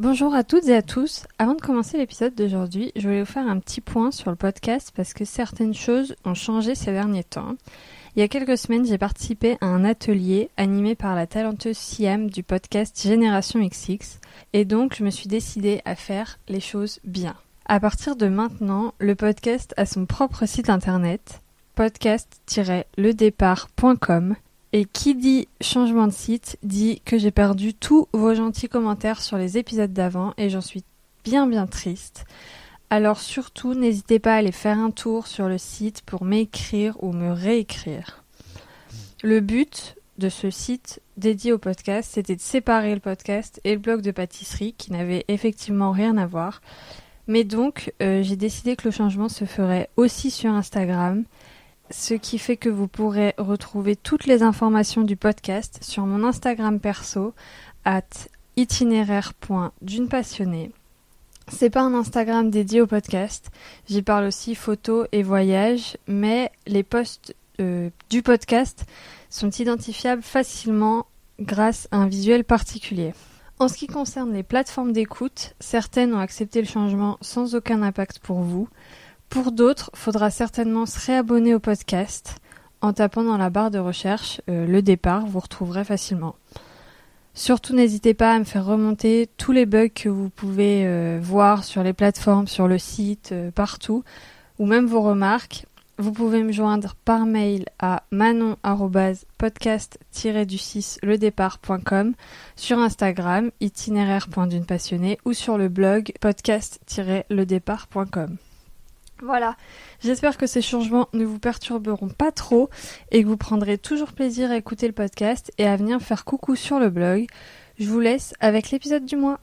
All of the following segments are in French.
Bonjour à toutes et à tous. Avant de commencer l'épisode d'aujourd'hui, je voulais vous faire un petit point sur le podcast parce que certaines choses ont changé ces derniers temps. Il y a quelques semaines, j'ai participé à un atelier animé par la talenteuse Siam du podcast Génération XX et donc je me suis décidée à faire les choses bien. À partir de maintenant, le podcast a son propre site internet podcast-ledépart.com et qui dit changement de site dit que j'ai perdu tous vos gentils commentaires sur les épisodes d'avant et j'en suis bien bien triste. Alors surtout, n'hésitez pas à aller faire un tour sur le site pour m'écrire ou me réécrire. Le but de ce site dédié au podcast, c'était de séparer le podcast et le blog de pâtisserie qui n'avaient effectivement rien à voir. Mais donc, euh, j'ai décidé que le changement se ferait aussi sur Instagram ce qui fait que vous pourrez retrouver toutes les informations du podcast sur mon Instagram perso at itinéraire.d'une C'est pas un Instagram dédié au podcast. J'y parle aussi photos et voyages, mais les posts euh, du podcast sont identifiables facilement grâce à un visuel particulier. En ce qui concerne les plateformes d'écoute, certaines ont accepté le changement sans aucun impact pour vous. Pour d'autres, faudra certainement se réabonner au podcast en tapant dans la barre de recherche euh, le départ, vous retrouverez facilement. Surtout n'hésitez pas à me faire remonter tous les bugs que vous pouvez euh, voir sur les plateformes, sur le site, euh, partout, ou même vos remarques. Vous pouvez me joindre par mail à manon-podcast-du6ledépart.com, sur Instagram itinéraire.d'une passionnée ou sur le blog podcast-ledépart.com. Voilà, j'espère que ces changements ne vous perturberont pas trop et que vous prendrez toujours plaisir à écouter le podcast et à venir faire coucou sur le blog. Je vous laisse avec l'épisode du mois.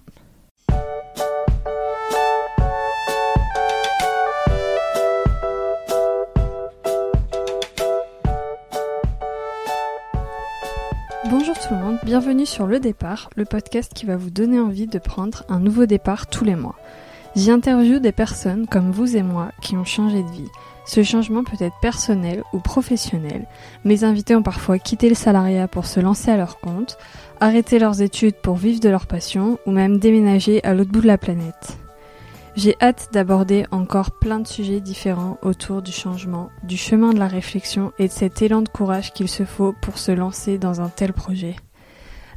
Bonjour tout le monde, bienvenue sur Le Départ, le podcast qui va vous donner envie de prendre un nouveau départ tous les mois. J'y interviewe des personnes comme vous et moi qui ont changé de vie. Ce changement peut être personnel ou professionnel. Mes invités ont parfois quitté le salariat pour se lancer à leur compte, arrêté leurs études pour vivre de leur passion ou même déménager à l'autre bout de la planète. J'ai hâte d'aborder encore plein de sujets différents autour du changement, du chemin de la réflexion et de cet élan de courage qu'il se faut pour se lancer dans un tel projet.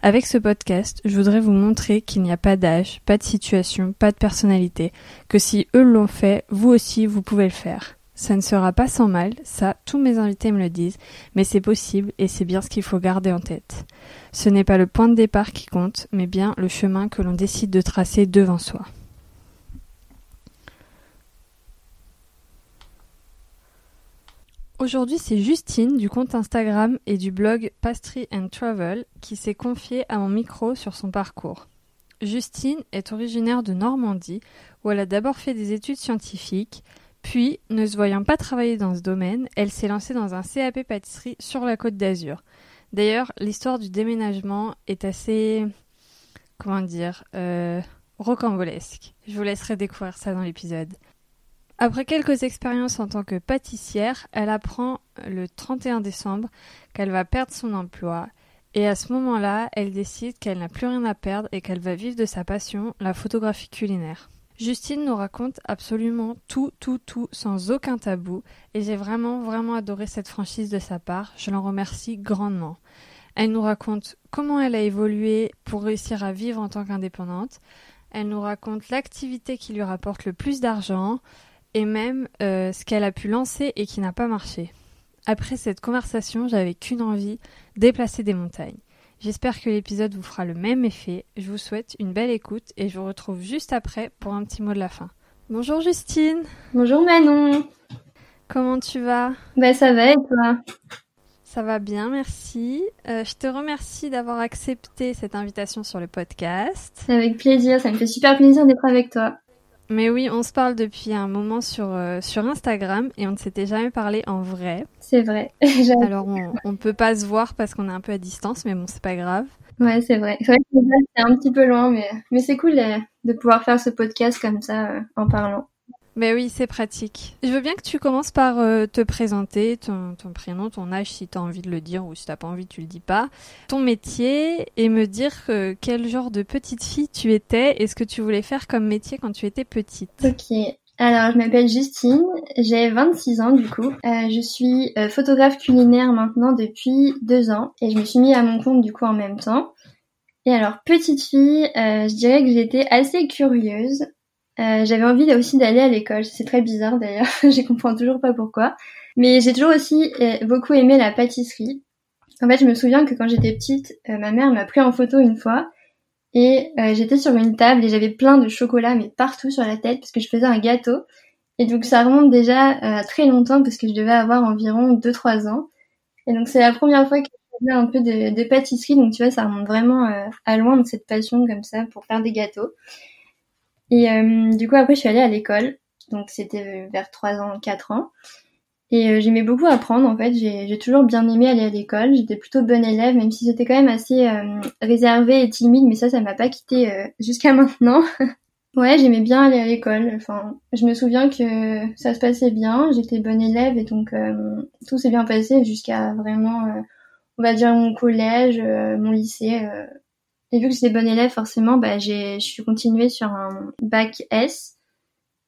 Avec ce podcast, je voudrais vous montrer qu'il n'y a pas d'âge, pas de situation, pas de personnalité, que si eux l'ont fait, vous aussi vous pouvez le faire. Ça ne sera pas sans mal, ça tous mes invités me le disent, mais c'est possible et c'est bien ce qu'il faut garder en tête. Ce n'est pas le point de départ qui compte, mais bien le chemin que l'on décide de tracer devant soi. Aujourd'hui, c'est Justine du compte Instagram et du blog Pastry and Travel qui s'est confiée à mon micro sur son parcours. Justine est originaire de Normandie où elle a d'abord fait des études scientifiques, puis, ne se voyant pas travailler dans ce domaine, elle s'est lancée dans un CAP pâtisserie sur la côte d'Azur. D'ailleurs, l'histoire du déménagement est assez, comment dire, euh, rocambolesque. Je vous laisserai découvrir ça dans l'épisode. Après quelques expériences en tant que pâtissière, elle apprend le 31 décembre qu'elle va perdre son emploi. Et à ce moment-là, elle décide qu'elle n'a plus rien à perdre et qu'elle va vivre de sa passion, la photographie culinaire. Justine nous raconte absolument tout, tout, tout, sans aucun tabou, et j'ai vraiment, vraiment adoré cette franchise de sa part, je l'en remercie grandement. Elle nous raconte comment elle a évolué pour réussir à vivre en tant qu'indépendante, elle nous raconte l'activité qui lui rapporte le plus d'argent, et même euh, ce qu'elle a pu lancer et qui n'a pas marché. Après cette conversation, j'avais qu'une envie, déplacer des montagnes. J'espère que l'épisode vous fera le même effet. Je vous souhaite une belle écoute et je vous retrouve juste après pour un petit mot de la fin. Bonjour Justine. Bonjour Manon. Comment tu vas? Bah ça va et toi? Ça va bien, merci. Euh, je te remercie d'avoir accepté cette invitation sur le podcast. Avec plaisir, ça me fait super plaisir d'être avec toi. Mais oui, on se parle depuis un moment sur, euh, sur Instagram et on ne s'était jamais parlé en vrai. C'est vrai. Alors on, ne peut pas se voir parce qu'on est un peu à distance, mais bon, c'est pas grave. Ouais, c'est vrai. C'est vrai que c'est un petit peu loin, mais, mais c'est cool euh, de pouvoir faire ce podcast comme ça euh, en parlant. Mais oui, c'est pratique. Je veux bien que tu commences par euh, te présenter, ton, prénom, ton âge si tu as envie de le dire ou si tu pas envie, tu le dis pas, ton métier et me dire euh, quel genre de petite fille tu étais et ce que tu voulais faire comme métier quand tu étais petite. Ok. Alors, je m'appelle Justine, j'ai 26 ans du coup. Euh, je suis photographe culinaire maintenant depuis deux ans et je me suis mis à mon compte du coup en même temps. Et alors, petite fille, je dirais que j'étais assez curieuse. Euh, j'avais envie aussi d'aller à l'école. C'est très bizarre d'ailleurs, je comprends toujours pas pourquoi. Mais j'ai toujours aussi euh, beaucoup aimé la pâtisserie. En fait, je me souviens que quand j'étais petite, euh, ma mère m'a pris en photo une fois et j'étais sur une table et j'avais plein de chocolat mais partout sur la tête parce que je faisais un gâteau. Et donc ça remonte déjà très longtemps parce que je devais avoir environ 2-3 ans. Et donc c'est la première fois que je faisais un peu de, de, pâtisserie. Donc tu vois, ça remonte vraiment à loin de cette passion comme ça pour faire des gâteaux. Et euh, du coup, après, je suis allée à l'école. Donc, c'était vers 3 ans, 4 ans. Et euh, j'aimais beaucoup apprendre, en fait. J'ai toujours bien aimé aller à l'école. J'étais plutôt bonne élève, même si j'étais quand même assez euh, réservée et timide. Mais ça, ça m'a pas quitté jusqu'à maintenant. ouais, j'aimais bien aller à l'école. Enfin, je me souviens que ça se passait bien. J'étais bonne élève et donc tout s'est bien passé jusqu'à vraiment, on va dire, mon collège, mon lycée. Et vu que j'étais bonne élève, forcément, bah, j'ai, je suis continuée sur un bac S.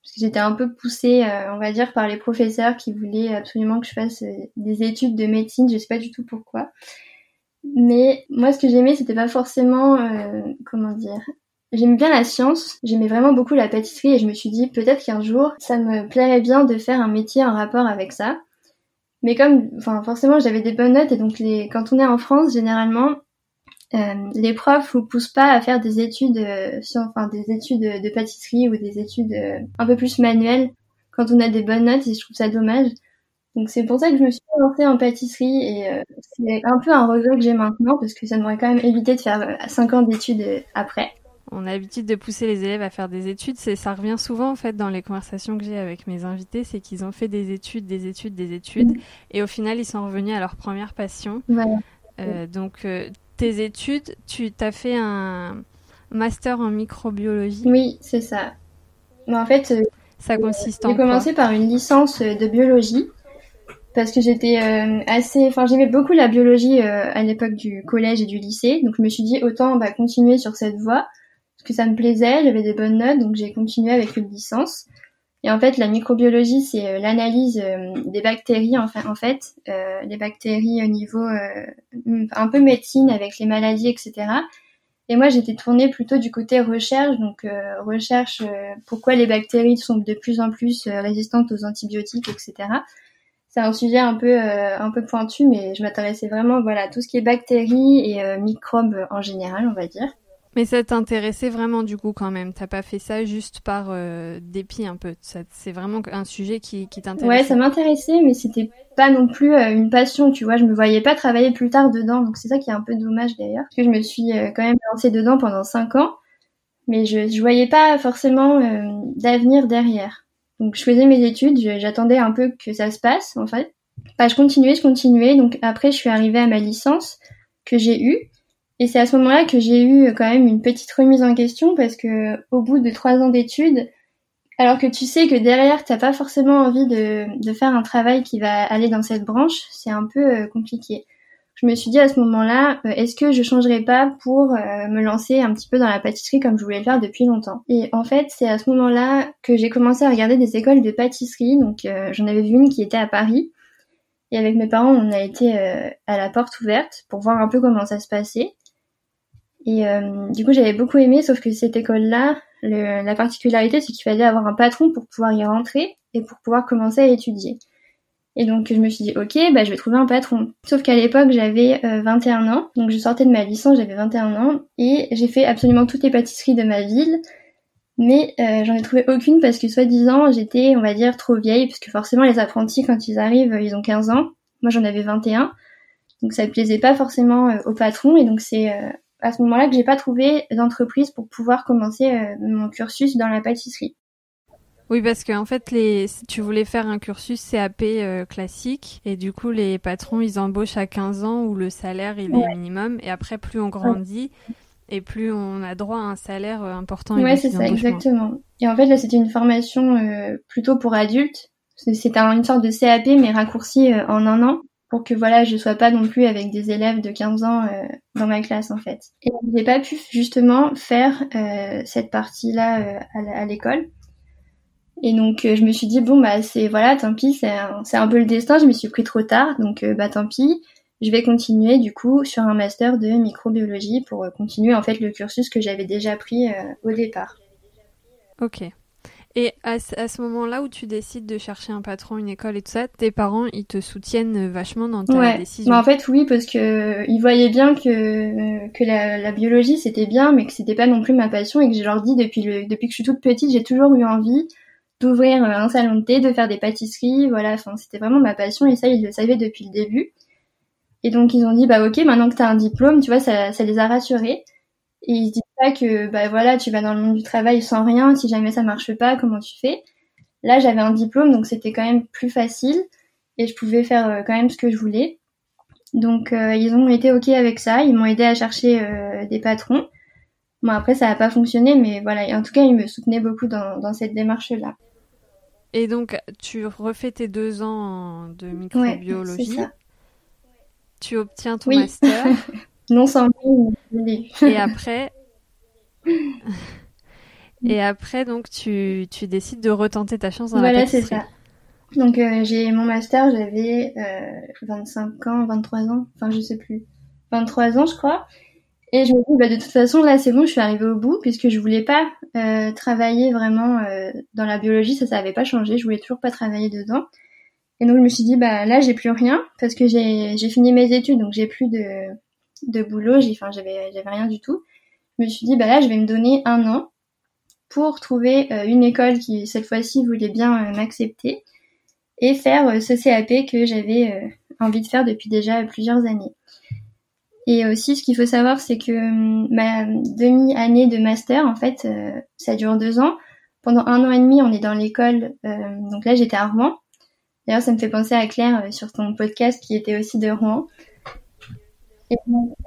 Parce que j'étais un peu poussée, euh, on va dire, par les professeurs qui voulaient absolument que je fasse euh, des études de médecine. Je sais pas du tout pourquoi. Mais moi, ce que j'aimais, c'était pas forcément, euh, comment dire, J'aimais bien la science, j'aimais vraiment beaucoup la pâtisserie et je me suis dit peut-être qu'un jour ça me plairait bien de faire un métier en rapport avec ça. Mais comme, enfin forcément j'avais des bonnes notes et donc les, quand on est en France généralement euh, les profs vous poussent pas à faire des études euh, sur, enfin des études de pâtisserie ou des études euh, un peu plus manuelles quand on a des bonnes notes et je trouve ça dommage. Donc c'est pour ça que je me suis lancée en pâtisserie et c'est un peu un regret que j'ai maintenant parce que ça m'aurait quand même évité de faire 5 ans d'études après. On a l'habitude de pousser les élèves à faire des études, c'est ça revient souvent en fait dans les conversations que j'ai avec mes invités, c'est qu'ils ont fait des études, des études, des études, et au final ils sont revenus à leur première passion. Voilà. Euh, donc tes études, tu t'as fait un master en microbiologie. Oui, c'est ça. Mais en fait, euh, ça consiste en J'ai commencé par une licence de biologie parce que j'étais euh, assez, enfin j'aimais beaucoup la biologie euh, à l'époque du collège et du lycée, donc je me suis dit autant bah, continuer sur cette voie parce que ça me plaisait, j'avais des bonnes notes, donc j'ai continué avec une licence. Et en fait, la microbiologie, c'est euh, l'analyse euh, des bactéries, enfin, en fait, euh, les bactéries au niveau un peu médecine avec les maladies, etc. Et moi, j'étais tournée plutôt du côté recherche, donc recherche pourquoi les bactéries sont de plus en plus résistantes aux antibiotiques, etc. C'est un sujet un peu un peu pointu, mais je m'intéressais vraiment voilà à tout ce qui est bactéries et microbes en général, on va dire. Mais ça t'intéressait vraiment du coup quand même. T'as pas fait ça juste par euh, dépit un peu. C'est vraiment un sujet qui, qui t'intéressait. Ouais, ça m'intéressait, mais c'était pas non plus euh, une passion, tu vois. Je me voyais pas travailler plus tard dedans, donc c'est ça qui est un peu dommage d'ailleurs. Parce que je me suis euh, quand même lancée dedans pendant cinq ans, mais je, je voyais pas forcément d'avenir derrière. Donc je faisais mes études, j'attendais un peu que ça se passe en fait. Bah, je continuais, je continuais. Donc après, je suis arrivée à ma licence que j'ai eue. Et c'est à ce moment-là que j'ai eu quand même une petite remise en question parce que au bout de trois ans d'études, alors que tu sais que derrière t'as pas forcément envie de, de, faire un travail qui va aller dans cette branche, c'est un peu euh, compliqué. Je me suis dit à ce moment-là, euh, est-ce que je changerais pas pour euh, me lancer un petit peu dans la pâtisserie comme je voulais le faire depuis longtemps? Et en fait, c'est à ce moment-là que j'ai commencé à regarder des écoles de pâtisserie. Donc j'en avais vu une qui était à Paris. Et avec mes parents, on a été à la porte ouverte pour voir un peu comment ça se passait. Et euh, du coup, j'avais beaucoup aimé, sauf que cette école-là, la particularité, c'est qu'il fallait avoir un patron pour pouvoir y rentrer et pour pouvoir commencer à étudier. Et donc, je me suis dit, ok, bah, je vais trouver un patron. Sauf qu'à l'époque, j'avais 21 euh, ans, donc je sortais de ma licence, j'avais 21 ans, et j'ai fait absolument toutes les pâtisseries de ma ville, mais euh, j'en ai trouvé aucune parce que soi-disant, j'étais, on va dire, trop vieille, parce que forcément, les apprentis, quand ils arrivent, ils ont 15 ans. Moi, j'en avais 21. Donc ça ne plaisait pas forcément au patron, et donc c'est à ce moment-là que j'ai pas trouvé d'entreprise pour pouvoir commencer euh, mon cursus dans la pâtisserie. Oui, parce qu'en fait, les, tu voulais faire un cursus CAP euh, classique, et du coup, les patrons, ils embauchent à 15 ans où le salaire, il est minimum, et après, plus on grandit, et plus on a droit à un salaire important. Ouais, c'est ça, exactement. Et en fait, là, c'était une formation plutôt pour adultes. C'était une sorte de CAP, mais raccourci en un an pour que voilà je sois pas non plus avec des élèves de 15 ans euh, dans ma classe en fait. Et j'ai pas pu justement faire euh, cette partie là euh, à l'école. Et donc je me suis dit bon bah c'est voilà tant pis c'est un, un, peu le destin. Je me suis pris trop tard donc bah tant pis. Je vais continuer du coup sur un master de microbiologie pour continuer en fait le cursus que j'avais déjà pris au départ. Ok. Et à, ce moment-là où tu décides de chercher un patron, une école et tout ça, tes parents, ils te soutiennent vachement dans ta ouais. décision. Bah en fait, oui, parce que ils voyaient bien que que la, biologie c'était bien, mais que c'était pas non plus ma passion et que je leur dis depuis le depuis que je suis toute petite, j'ai toujours eu envie d'ouvrir un salon de thé, de faire des pâtisseries, voilà. Enfin, c'était vraiment ma passion et ça, ils le savaient depuis le début. Et donc ils ont dit bah ok, maintenant que t'as un diplôme, tu vois, ça ça les a rassurés. Et ils se disent pas que bah voilà, tu vas dans le monde du travail sans rien, si jamais ça marche pas, comment tu fais? Là, j'avais un diplôme, donc c'était quand même plus facile et je pouvais faire euh, quand même ce que je voulais. Donc euh, ils ont été ok avec ça, ils m'ont aidé à chercher euh, des patrons. Bon après ça n'a pas fonctionné, mais voilà, en tout cas ils me soutenaient beaucoup dans, dans cette démarche-là. Et donc tu refais tes deux ans de microbiologie. Ouais, tu obtiens ton master. non sans Et après, et après donc tu, tu décides de retenter ta chance dans voilà, la pâtisserie. Voilà, c'est ça. Donc euh, j'ai mon master, j'avais euh, 25 ans, 23 ans, enfin je sais plus, 23 ans je crois. Et je me dis bah de toute façon là c'est bon, je suis arrivée au bout puisque je voulais pas euh, travailler vraiment euh, dans la biologie, ça ça avait pas changé, je voulais toujours pas travailler dedans. Et donc je me suis dit bah là j'ai plus rien parce que j'ai j'ai fini mes études donc j'ai plus de de boulot, j'ai, enfin, j'avais, j'avais rien du tout. Je me suis dit, bah là, je vais me donner un an pour trouver euh, une école qui, cette fois-ci, voulait bien euh, m'accepter et faire euh, ce CAP que j'avais envie de faire depuis déjà plusieurs années. Et aussi, ce qu'il faut savoir, c'est que hum, ma demi-année de master, en fait, ça dure deux ans. Pendant un an et demi, on est dans l'école. donc là, j'étais à Rouen. D'ailleurs, ça me fait penser à Claire sur ton podcast qui était aussi de Rouen.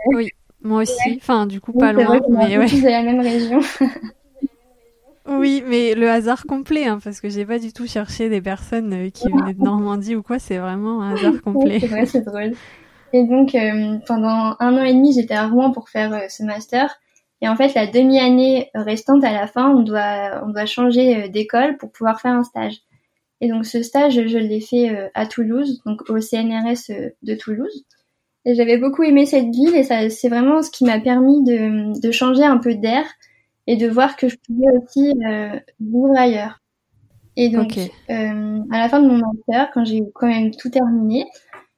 Oui, moi aussi. Enfin, du coup, pas loin. mais ouais. de la même région. oui, mais le hasard complet, hein, parce que j'ai pas du tout cherché des personnes euh, qui venaient de Normandie ou quoi. C'est vraiment un hasard complet. c'est vrai, c'est drôle. Et donc, euh, pendant un an et demi, j'étais à Rouen pour faire euh, ce master. Et en fait, la demi-année restante à la fin, on doit, on doit changer d'école pour pouvoir faire un stage. Et donc, ce stage, je l'ai fait à Toulouse, donc au CNRS de Toulouse. Et j'avais beaucoup aimé cette ville et ça, c'est vraiment ce qui m'a permis de, de changer un peu d'air et de voir que je pouvais aussi euh, vivre ailleurs. Et donc, euh, à la fin de mon master, quand j'ai quand même tout terminé,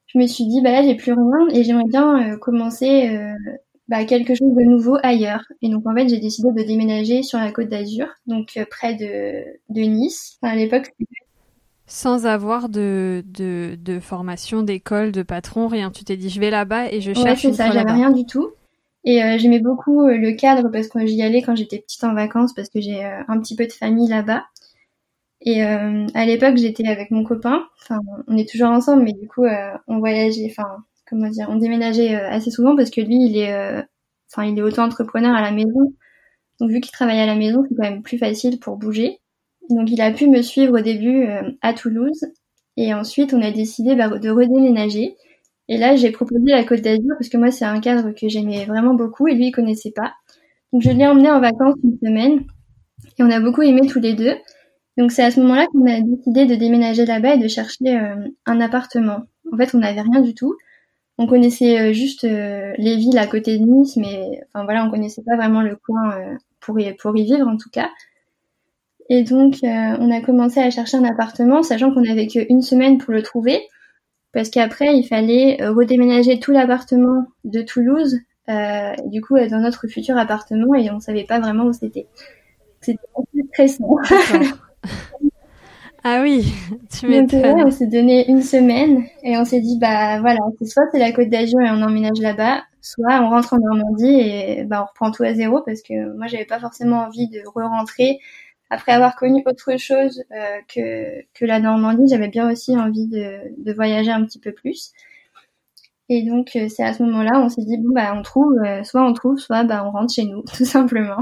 je me suis dit, bah là, j'ai plus rien et j'aimerais bien euh, commencer euh, bah, quelque chose de nouveau ailleurs. Et donc, en fait, j'ai décidé de déménager sur la côte d'Azur, donc euh, près de, de Nice. Enfin, à l'époque, sans avoir de, de, de formation, d'école, de patron, rien. Tu t'es dit, je vais là-bas et je cherche. Ouais, c'est ça, j'avais rien du tout. Et euh, j'aimais beaucoup euh, le cadre parce que j'y allais quand j'étais petite en vacances parce que j'ai euh, un petit peu de famille là-bas. Et à l'époque, j'étais avec mon copain. Enfin, on est toujours ensemble, mais du coup, on voyageait. Enfin, comment dire, on déménageait assez souvent parce que lui, il est, enfin, il est auto-entrepreneur à la maison. Donc, vu qu'il travaille à la maison, c'est quand même plus facile pour bouger. Donc il a pu me suivre au début euh, à Toulouse et ensuite on a décidé bah, de redéménager. Et là j'ai proposé la Côte d'Azur parce que moi c'est un cadre que j'aimais vraiment beaucoup et lui il connaissait pas. Donc je l'ai emmené en vacances une semaine et on a beaucoup aimé tous les deux. Donc c'est à ce moment-là qu'on a décidé de déménager là-bas et de chercher euh, un appartement. En fait on n'avait rien du tout. On connaissait euh, juste les villes à côté de Nice, mais enfin voilà on connaissait pas vraiment le coin pour pour y vivre en tout cas. Et donc, euh, on a commencé à chercher un appartement, sachant qu'on n'avait qu'une semaine pour le trouver, parce qu'après, il fallait euh, redéménager tout l'appartement de Toulouse, euh, du coup, dans notre futur appartement, et on savait pas vraiment où c'était. C'était stressant. ah oui, tu m'étonnes. on s'est donné une semaine, et on s'est dit, bah voilà, soit c'est la Côte d'Azur et on emménage là-bas, soit on rentre en Normandie et bah on reprend tout à zéro, parce que moi, j'avais pas forcément envie de re-rentrer après avoir connu autre chose euh, que, que la Normandie, j'avais bien aussi envie de, de voyager un petit peu plus. Et donc c'est à ce moment-là, on s'est dit bon bah on trouve, soit on trouve, soit bah on rentre chez nous, tout simplement.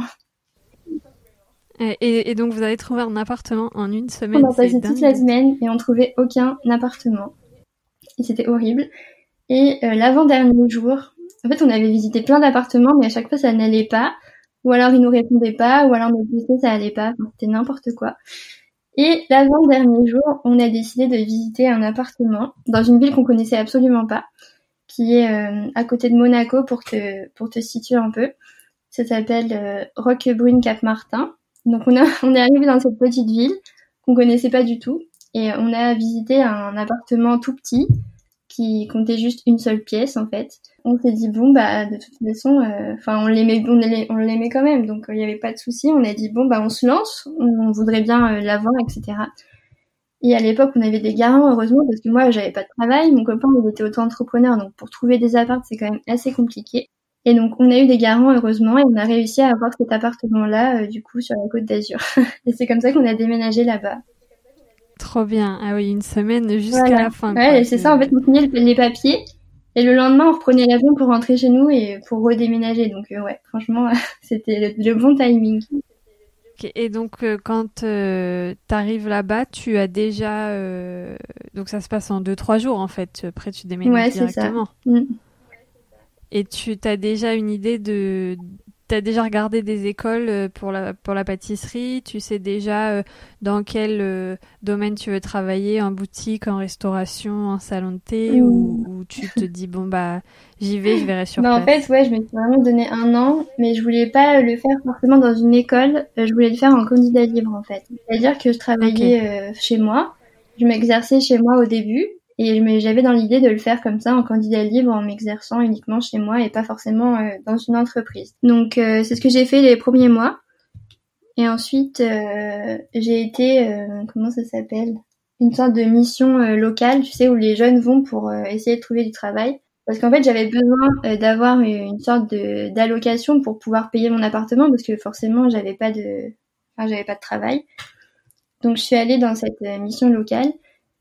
Et, donc vous avez trouvé un appartement en une semaine. On a passé toute la semaine et on trouvait aucun appartement. Et c'était horrible. Et l'avant-dernier jour, en fait on avait visité plein d'appartements, mais à chaque fois ça n'allait pas ou alors ils nous répondaient pas, ou alors notre dossier ça allait pas, c'était n'importe quoi. Et l'avant-dernier jour, on a décidé de visiter un appartement dans une ville qu'on connaissait absolument pas, qui est euh, à côté de Monaco pour te situer un peu. Ça s'appelle euh, Roquebrune Cap Martin. Donc on on est arrivé dans cette petite ville qu'on connaissait pas du tout et on a visité un appartement tout petit qui comptait juste une seule pièce en fait. On s'est dit bon bah de toute façon, euh, enfin on l'aimait, on l'aimait quand même, donc il n'y avait pas de souci. On a dit bon bah on se lance, on, voudrait bien euh, l'avoir, etc. Et à l'époque on avait des garants heureusement parce que moi j'avais pas de travail, mon copain il était auto-entrepreneur donc pour trouver des apparts c'est quand même assez compliqué. Et donc on a eu des garants heureusement et on a réussi à avoir cet appartement là euh, du coup sur la côte d'Azur. et c'est comme ça qu'on a déménagé là-bas. Trop bien. Ah oui, une semaine jusqu'à la fin. Ouais, c'est ça. En fait, on signait les papiers et le lendemain, on reprenait l'avion pour rentrer chez nous et pour redéménager. Donc, euh, ouais, franchement, c'était le, bon timing. Et donc, euh, quand euh, tu arrives là-bas, tu as déjà. Donc, ça se passe en 2-3 jours, en fait. Après, tu déménages ouais, directement. Ça. Mm. Et tu as déjà une idée de T'as déjà regardé des écoles euh, pour la, pour la pâtisserie? Tu sais déjà euh, dans quel euh, domaine tu veux travailler? En boutique, en restauration, en salon de thé? Ou, tu te dis, bon, bah, j'y vais, je verrai sur bah, En fait, ouais, je me suis vraiment donné un an, mais je voulais pas le faire forcément dans une école. Je voulais le faire en candidat libre, en fait. C'est-à-dire que je travaillais chez moi. Je m'exerçais chez moi au début et j'avais dans l'idée de le faire comme ça en candidat libre, en m'exerçant uniquement chez moi et pas forcément euh, dans une entreprise. Donc euh, c'est ce que j'ai fait les premiers mois. Et ensuite euh, j'ai été comment ça s'appelle? Une sorte de mission locale, tu sais, où les jeunes vont pour essayer de trouver du travail. Parce qu'en fait j'avais besoin d'avoir une sorte de d'allocation pour pouvoir payer mon appartement parce que forcément j'avais pas de, enfin j'avais pas de travail. Donc je suis allée dans cette mission locale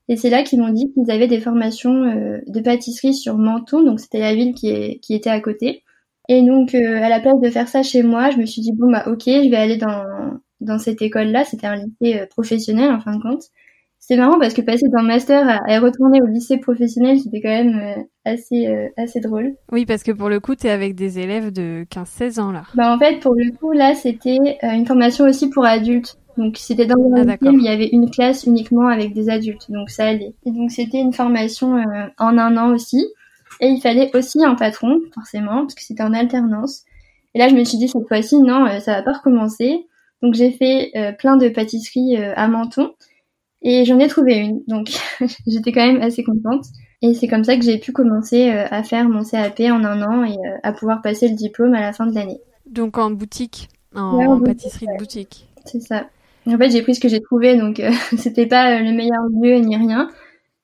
et c'est là qu'ils m'ont dit qu'ils avaient des formations euh, de pâtisserie sur Menton, donc c'était la ville qui, est, qui était à côté. Et donc, euh, à la place de faire ça chez moi, je me suis dit, bon, bah ok, je vais aller dans, dans cette école-là. C'était un lycée euh, professionnel, en fin de compte. C'était marrant parce que passer d'un master à, retourner au lycée professionnel, c'était quand même assez, assez drôle. Oui, parce que pour le coup, tu es avec des élèves de 15-16 ans, là. Bah en fait, pour le coup, là, c'était une formation aussi pour adultes. Donc c'était dans un ah, il y avait une classe uniquement avec des adultes, donc ça allait. Et donc c'était une formation euh, en un an aussi. Et il fallait aussi un patron, forcément, parce que c'était en alternance. Et là je me suis dit cette fois-ci, non, euh, ça va pas recommencer. Donc j'ai fait euh, plein de pâtisseries à Menton. Et j'en ai trouvé une, donc j'étais quand même assez contente. Et c'est comme ça que j'ai pu commencer à faire mon CAP en un an et à pouvoir passer le diplôme à la fin de l'année. Donc en boutique, en, pâtisserie de boutique. C'est ça. En fait, j'ai pris ce que j'ai trouvé, donc euh, c'était pas le meilleur lieu ni rien.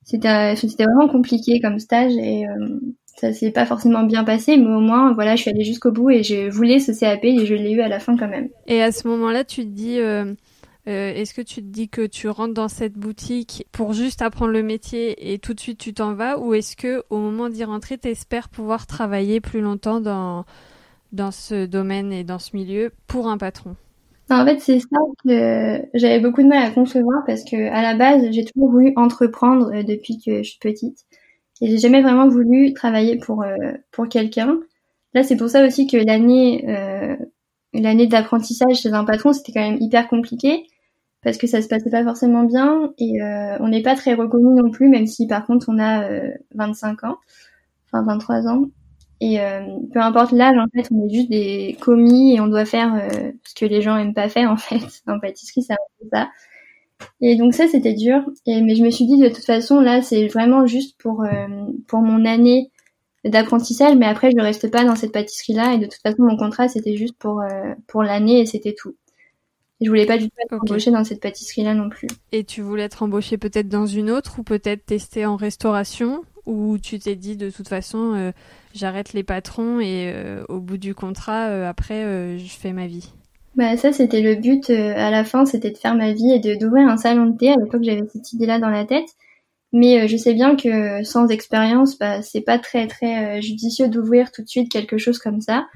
C'était c'était vraiment compliqué comme stage et euh, ça s'est pas forcément bien passé, mais au moins voilà, je suis allée jusqu'au bout et je voulais ce CAP et je l'ai eu à la fin quand même. Et à ce moment-là, tu te dis euh, est-ce que tu te dis que tu rentres dans cette boutique pour juste apprendre le métier et tout de suite tu t'en vas? Ou est-ce que au moment d'y rentrer, tu espères pouvoir travailler plus longtemps dans dans ce domaine et dans ce milieu pour un patron? En fait, c'est ça que j'avais beaucoup de mal à concevoir parce que à la base, j'ai toujours voulu entreprendre euh, depuis que je suis petite et j'ai jamais vraiment voulu travailler pour euh, pour quelqu'un. Là, c'est pour ça aussi que l'année euh, l'année d'apprentissage chez un patron, c'était quand même hyper compliqué parce que ça se passait pas forcément bien et on n'est pas très reconnu non plus, même si par contre on a 25 ans, enfin 23 ans. Et euh, peu importe l'âge, en fait, on est juste des commis et on doit faire euh, ce que les gens aiment pas faire, en fait. En pâtisserie, c'est un peu ça. Et donc ça, c'était dur. Et, mais je me suis dit, de toute façon, là, c'est vraiment juste pour, euh, pour mon année d'apprentissage. Mais après, je reste pas dans cette pâtisserie-là. Et de toute façon, mon contrat, c'était juste pour, pour l'année et c'était tout. je voulais pas du tout être embauchée dans cette pâtisserie-là non plus. Et tu voulais être embauchée peut-être dans une autre ou peut-être tester en restauration? Ou tu t'es dit de toute façon euh, j'arrête les patrons et euh, au bout du contrat euh, après je fais ma vie bah ça c'était le but à la fin c'était de faire ma vie et de d'ouvrir un salon de thé à l'époque j'avais cette idée là dans la tête Mais je sais bien que sans expérience, bah, c'est pas très très judicieux d'ouvrir tout de suite quelque chose comme ça.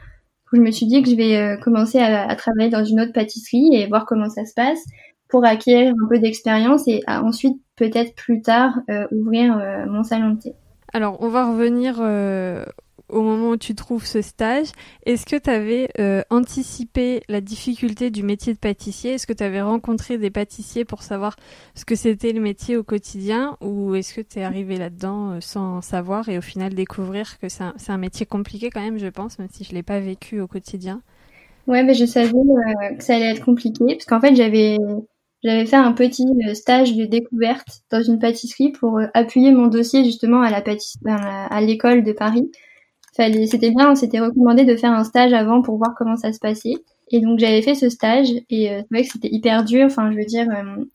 je me suis dit que je vais commencer à, travailler dans une autre pâtisserie et voir comment ça se passe pour acquérir un peu d'expérience et ensuite peut-être plus tard ouvrir mon salon de thé. Alors, on va revenir euh, au moment où tu trouves ce stage. Est-ce que tu avais euh, anticipé la difficulté du métier de pâtissier? Est-ce que tu avais rencontré des pâtissiers pour savoir ce que c'était le métier au quotidien? Ou est-ce que tu es arrivé là-dedans euh, sans savoir et au final découvrir que c'est un, métier compliqué quand même, je pense, même si je ne l'ai pas vécu au quotidien? Ouais, mais je savais que ça allait être compliqué. Parce qu'en fait, j'avais j'avais fait un petit euh, stage de découverte dans une pâtisserie pour euh, appuyer mon dossier justement à la à l'école de Paris. C'était bien, on s'était recommandé de faire un stage avant pour voir comment ça se passait. Et donc j'avais fait ce stage et euh, c'est vrai que c'était hyper dur. Enfin, je veux dire,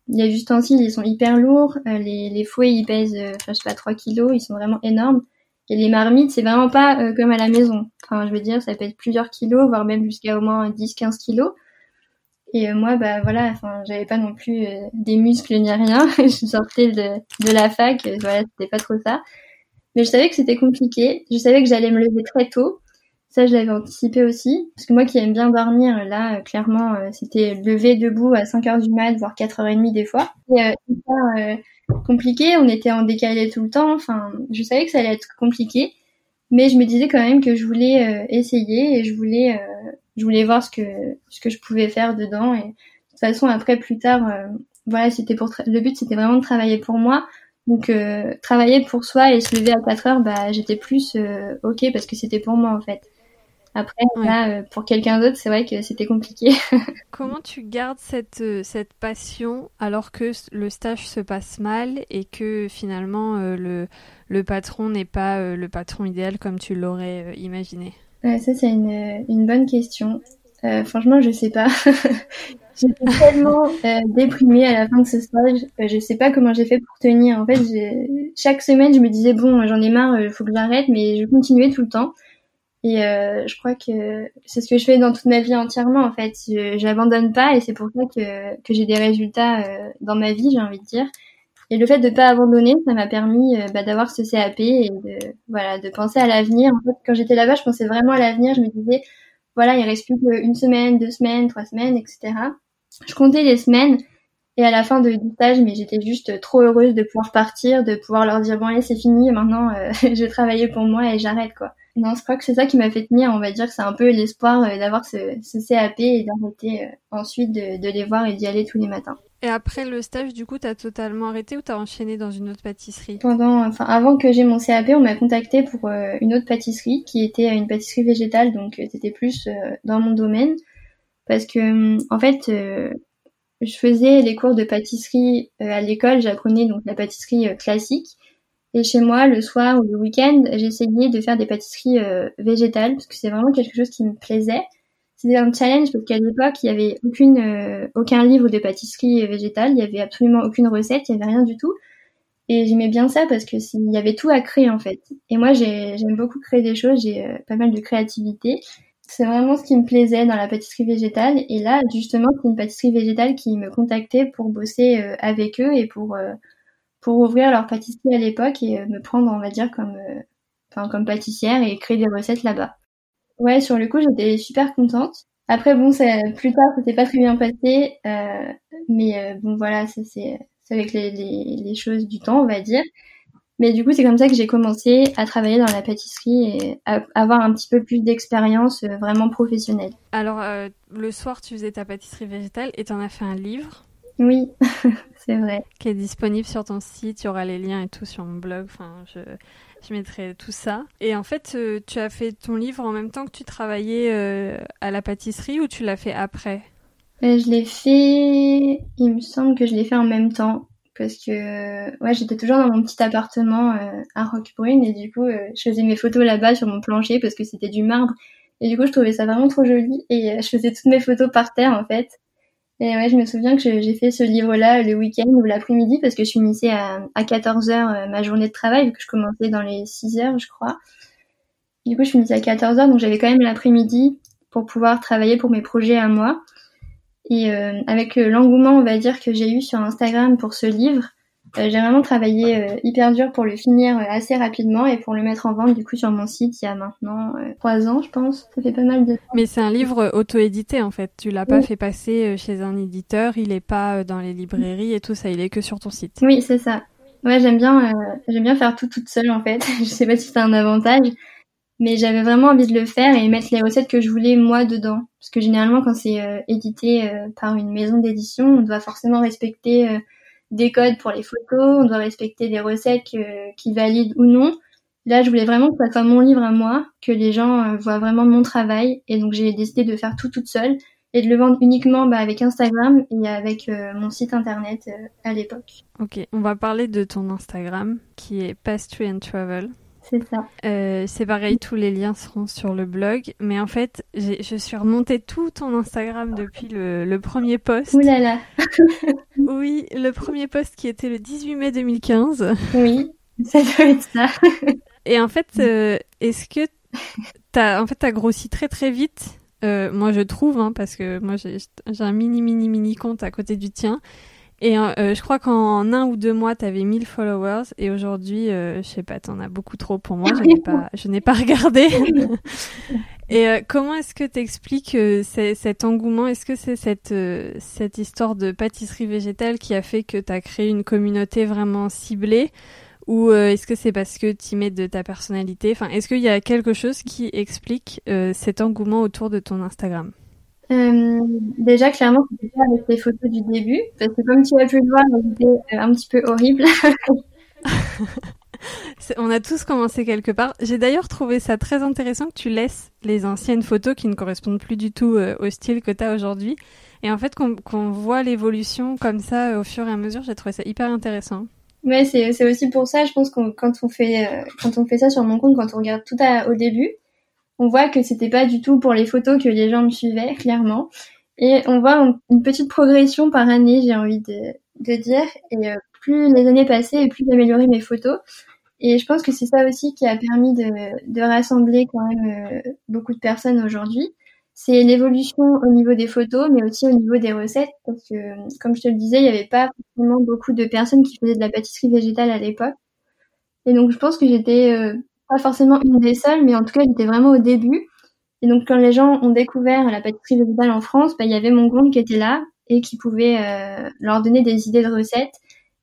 les ustensiles ils sont hyper lourds, les, les fouets ils pèsent, enfin je sais pas 3 kilos, ils sont vraiment énormes. Et les marmites c'est vraiment pas comme à la maison. Enfin, je veux dire, ça pèse plusieurs kilos, voire même jusqu'à au moins 10-15 kilos. Et euh, moi, bah voilà, enfin, j'avais pas non plus euh, des muscles ni rien. je sortais de, de la fac, euh, voilà, c'était pas trop ça. Mais je savais que c'était compliqué. Je savais que j'allais me lever très tôt. Ça, je l'avais anticipé aussi. Parce que moi qui aime bien dormir, là, clairement, c'était lever debout à 5 heures du mat, voire 4h30 des fois. Et euh, compliqué. On était en décalé tout le temps. Enfin, je savais que ça allait être compliqué. Mais je me disais quand même que je voulais essayer et je voulais je voulais voir ce que ce que je pouvais faire dedans et de toute façon après plus tard euh, voilà c'était pour le but c'était vraiment de travailler pour moi. Donc euh, travailler pour soi et se lever à 4 heures bah j'étais plus euh, ok parce que c'était pour moi en fait. Après là, pour quelqu'un d'autre c'est vrai que c'était compliqué. Comment tu gardes cette cette passion alors que le stage se passe mal et que finalement le le patron n'est pas le patron idéal comme tu l'aurais imaginé? Ça, c'est une, une bonne question. Euh, franchement, je sais pas. J'étais tellement euh, déprimée à la fin de ce stage. Euh, je sais pas comment j'ai fait pour tenir. En fait, chaque semaine, je me disais bon, j'en ai marre, il faut que j'arrête, mais je continuais tout le temps. Et euh, je crois que c'est ce que je fais dans toute ma vie entièrement. En fait, j'abandonne pas, et c'est pour ça que que j'ai des résultats euh, dans ma vie, j'ai envie de dire. Et le fait de pas abandonner, ça m'a permis euh, bah, d'avoir ce CAP et de voilà de penser à l'avenir. En fait, quand j'étais là-bas, je pensais vraiment à l'avenir. Je me disais voilà, il reste plus qu'une semaine, deux semaines, trois semaines, etc. Je comptais les semaines et à la fin de, du stage, mais j'étais juste trop heureuse de pouvoir partir, de pouvoir leur dire bon allez c'est fini, maintenant euh, je vais travailler pour moi et j'arrête quoi. Non, je crois que c'est ça qui m'a fait tenir. On va dire que c'est un peu l'espoir euh, d'avoir ce, ce, CAP et d'arrêter ensuite de, de les voir et d'y aller tous les matins. Et après le stage, du coup, t'as totalement arrêté ou t'as enchaîné dans une autre pâtisserie? Pendant, enfin, avant que j'ai mon CAP, on m'a contacté pour euh, une autre pâtisserie qui était une pâtisserie végétale, donc euh, c'était plus euh, dans mon domaine, parce que en fait, je faisais les cours de pâtisserie à l'école, j'apprenais donc la pâtisserie classique, et chez moi, le soir ou le week-end, j'essayais de faire des pâtisseries végétales. Parce que c'est vraiment quelque chose qui me plaisait. C'était un challenge parce qu'à l'époque, il y avait aucune, euh, aucun livre de pâtisserie végétale, il y avait absolument aucune recette, il y avait rien du tout. Et j'aimais bien ça parce que il y avait tout à créer en fait. Et moi, j'aime beaucoup créer des choses, j'ai euh, pas mal de créativité. C'est vraiment ce qui me plaisait dans la pâtisserie végétale. Et là, justement, c'est une pâtisserie végétale qui me contactait pour bosser euh, avec eux et pour pour ouvrir leur pâtisserie à l'époque et me prendre, on va dire, comme enfin comme pâtissière et créer des recettes là-bas. Ouais, sur le coup, j'étais super contente. Après, bon, ça, plus tard, c'était pas très bien passé, euh, mais euh, bon, voilà, c'est avec les, les, les, choses du temps, on va dire. Mais du coup, c'est comme ça que j'ai commencé à travailler dans la pâtisserie et à avoir un petit peu plus d'expérience euh, vraiment professionnelle. Alors, euh, le soir, tu faisais ta pâtisserie végétale et t'en as fait un livre Oui, c'est vrai. Qui est disponible sur ton site, il y aura les liens et tout sur mon blog. Enfin, je, je mettrai tout ça. Et en fait, euh, tu as fait ton livre en même temps que tu travaillais euh, à la pâtisserie ou tu l'as fait après? Euh, Je l'ai fait, il me semble que je l'ai fait en même temps. Parce que ouais, j'étais toujours dans mon petit appartement à Roquebrune et du coup, je faisais mes photos là-bas sur mon plancher parce que c'était du marbre. Et du coup, je trouvais ça vraiment trop joli et je faisais toutes mes photos par terre en fait. Et ouais, je me souviens que j'ai fait ce livre-là le week-end ou l'après-midi parce que je finissais à, à 14h euh, ma journée de travail vu que je commençais dans les 6h, je crois. Du coup, je finissais à 14h, donc j'avais quand même l'après-midi pour pouvoir travailler pour mes projets à moi. Et euh, avec euh, l'engouement, on va dire, que j'ai eu sur Instagram pour ce livre, j'ai vraiment travaillé hyper dur pour le finir assez rapidement et pour le mettre en vente du coup sur mon site il y a maintenant trois ans je pense. Ça fait pas mal de. Mais c'est un livre auto-édité en fait. Tu l'as pas fait passer chez un éditeur, il est pas dans les librairies et tout ça, il est que sur ton site. Oui c'est ça. Ouais j'aime bien j'aime bien faire tout toute seule en fait. je sais pas si c'est un avantage mais j'avais vraiment envie de le faire et mettre les recettes que je voulais moi dedans parce que généralement quand c'est euh, édité euh, par une maison d'édition on doit forcément respecter euh, des codes pour les photos on doit respecter des recettes qui valident ou non là je voulais vraiment que ça soit mon livre à moi que les gens voient vraiment mon travail et donc j'ai décidé de faire tout toute seule et de le vendre uniquement bah, avec Instagram et avec mon site internet à l'époque. Ok, on va parler de ton Instagram qui est Pastry and Travel. C'est ça. Euh, c'est pareil, tous les liens seront sur le blog. Mais en fait, je suis remontée tout ton Instagram depuis le, premier post. Ouh là là. oui, le premier post qui était le 18 mai 2015. Oui, ça doit être ça. Et en fait, euh, est-ce que t'as en fait as grossi très très vite? Euh, Moi, je trouve, hein, parce que moi j'ai un mini mini mini compte à côté du tien. Et euh, euh, je crois qu'en un ou deux mois, tu avais 1000 followers. Et aujourd'hui, euh, je sais pas, t'en as beaucoup trop pour moi. Je n'ai pas, je n'ai pas regardé. et euh, comment est-ce que tu expliques cet engouement? Est-ce que c'est cette, cette histoire de pâtisserie végétale qui a fait que tu as créé une communauté vraiment ciblée? Ou est-ce que c'est parce que tu mets de ta personnalité? Enfin, est-ce qu'il y a quelque chose qui explique cet engouement autour de ton Instagram? Euh, déjà, clairement, c'était pas avec les photos du début, parce que comme tu as pu le voir, c'était euh, un petit peu horrible. On a tous commencé quelque part. J'ai d'ailleurs trouvé ça très intéressant que tu laisses les anciennes photos qui ne correspondent plus du tout euh, au style que tu as aujourd'hui. Et en fait, qu'on voit l'évolution comme ça au fur et à mesure, j'ai trouvé ça hyper intéressant. Ouais, c'est aussi pour ça, je pense qu'on quand on fait quand on fait ça sur mon compte, quand on regarde tout à, au début, on voit que c'était pas du tout pour les photos que les gens me suivaient, clairement. Et on voit une petite progression par année, j'ai envie de, dire. Et euh, plus les années passaient, et plus j'améliorais mes photos. Et je pense que c'est ça aussi qui a permis de, rassembler quand même euh, beaucoup de personnes aujourd'hui. C'est l'évolution au niveau des photos, mais aussi au niveau des recettes, parce que, comme je te le disais, il n'y avait pas forcément beaucoup de personnes qui faisaient de la pâtisserie végétale à l'époque. Et donc, je pense que j'étais euh, pas forcément une des seules, mais en tout cas, j'étais vraiment au début. Et donc, quand les gens ont découvert la pâtisserie végétale en France, bah, il y avait mon compte qui était là et qui pouvait euh, leur donner des idées de recettes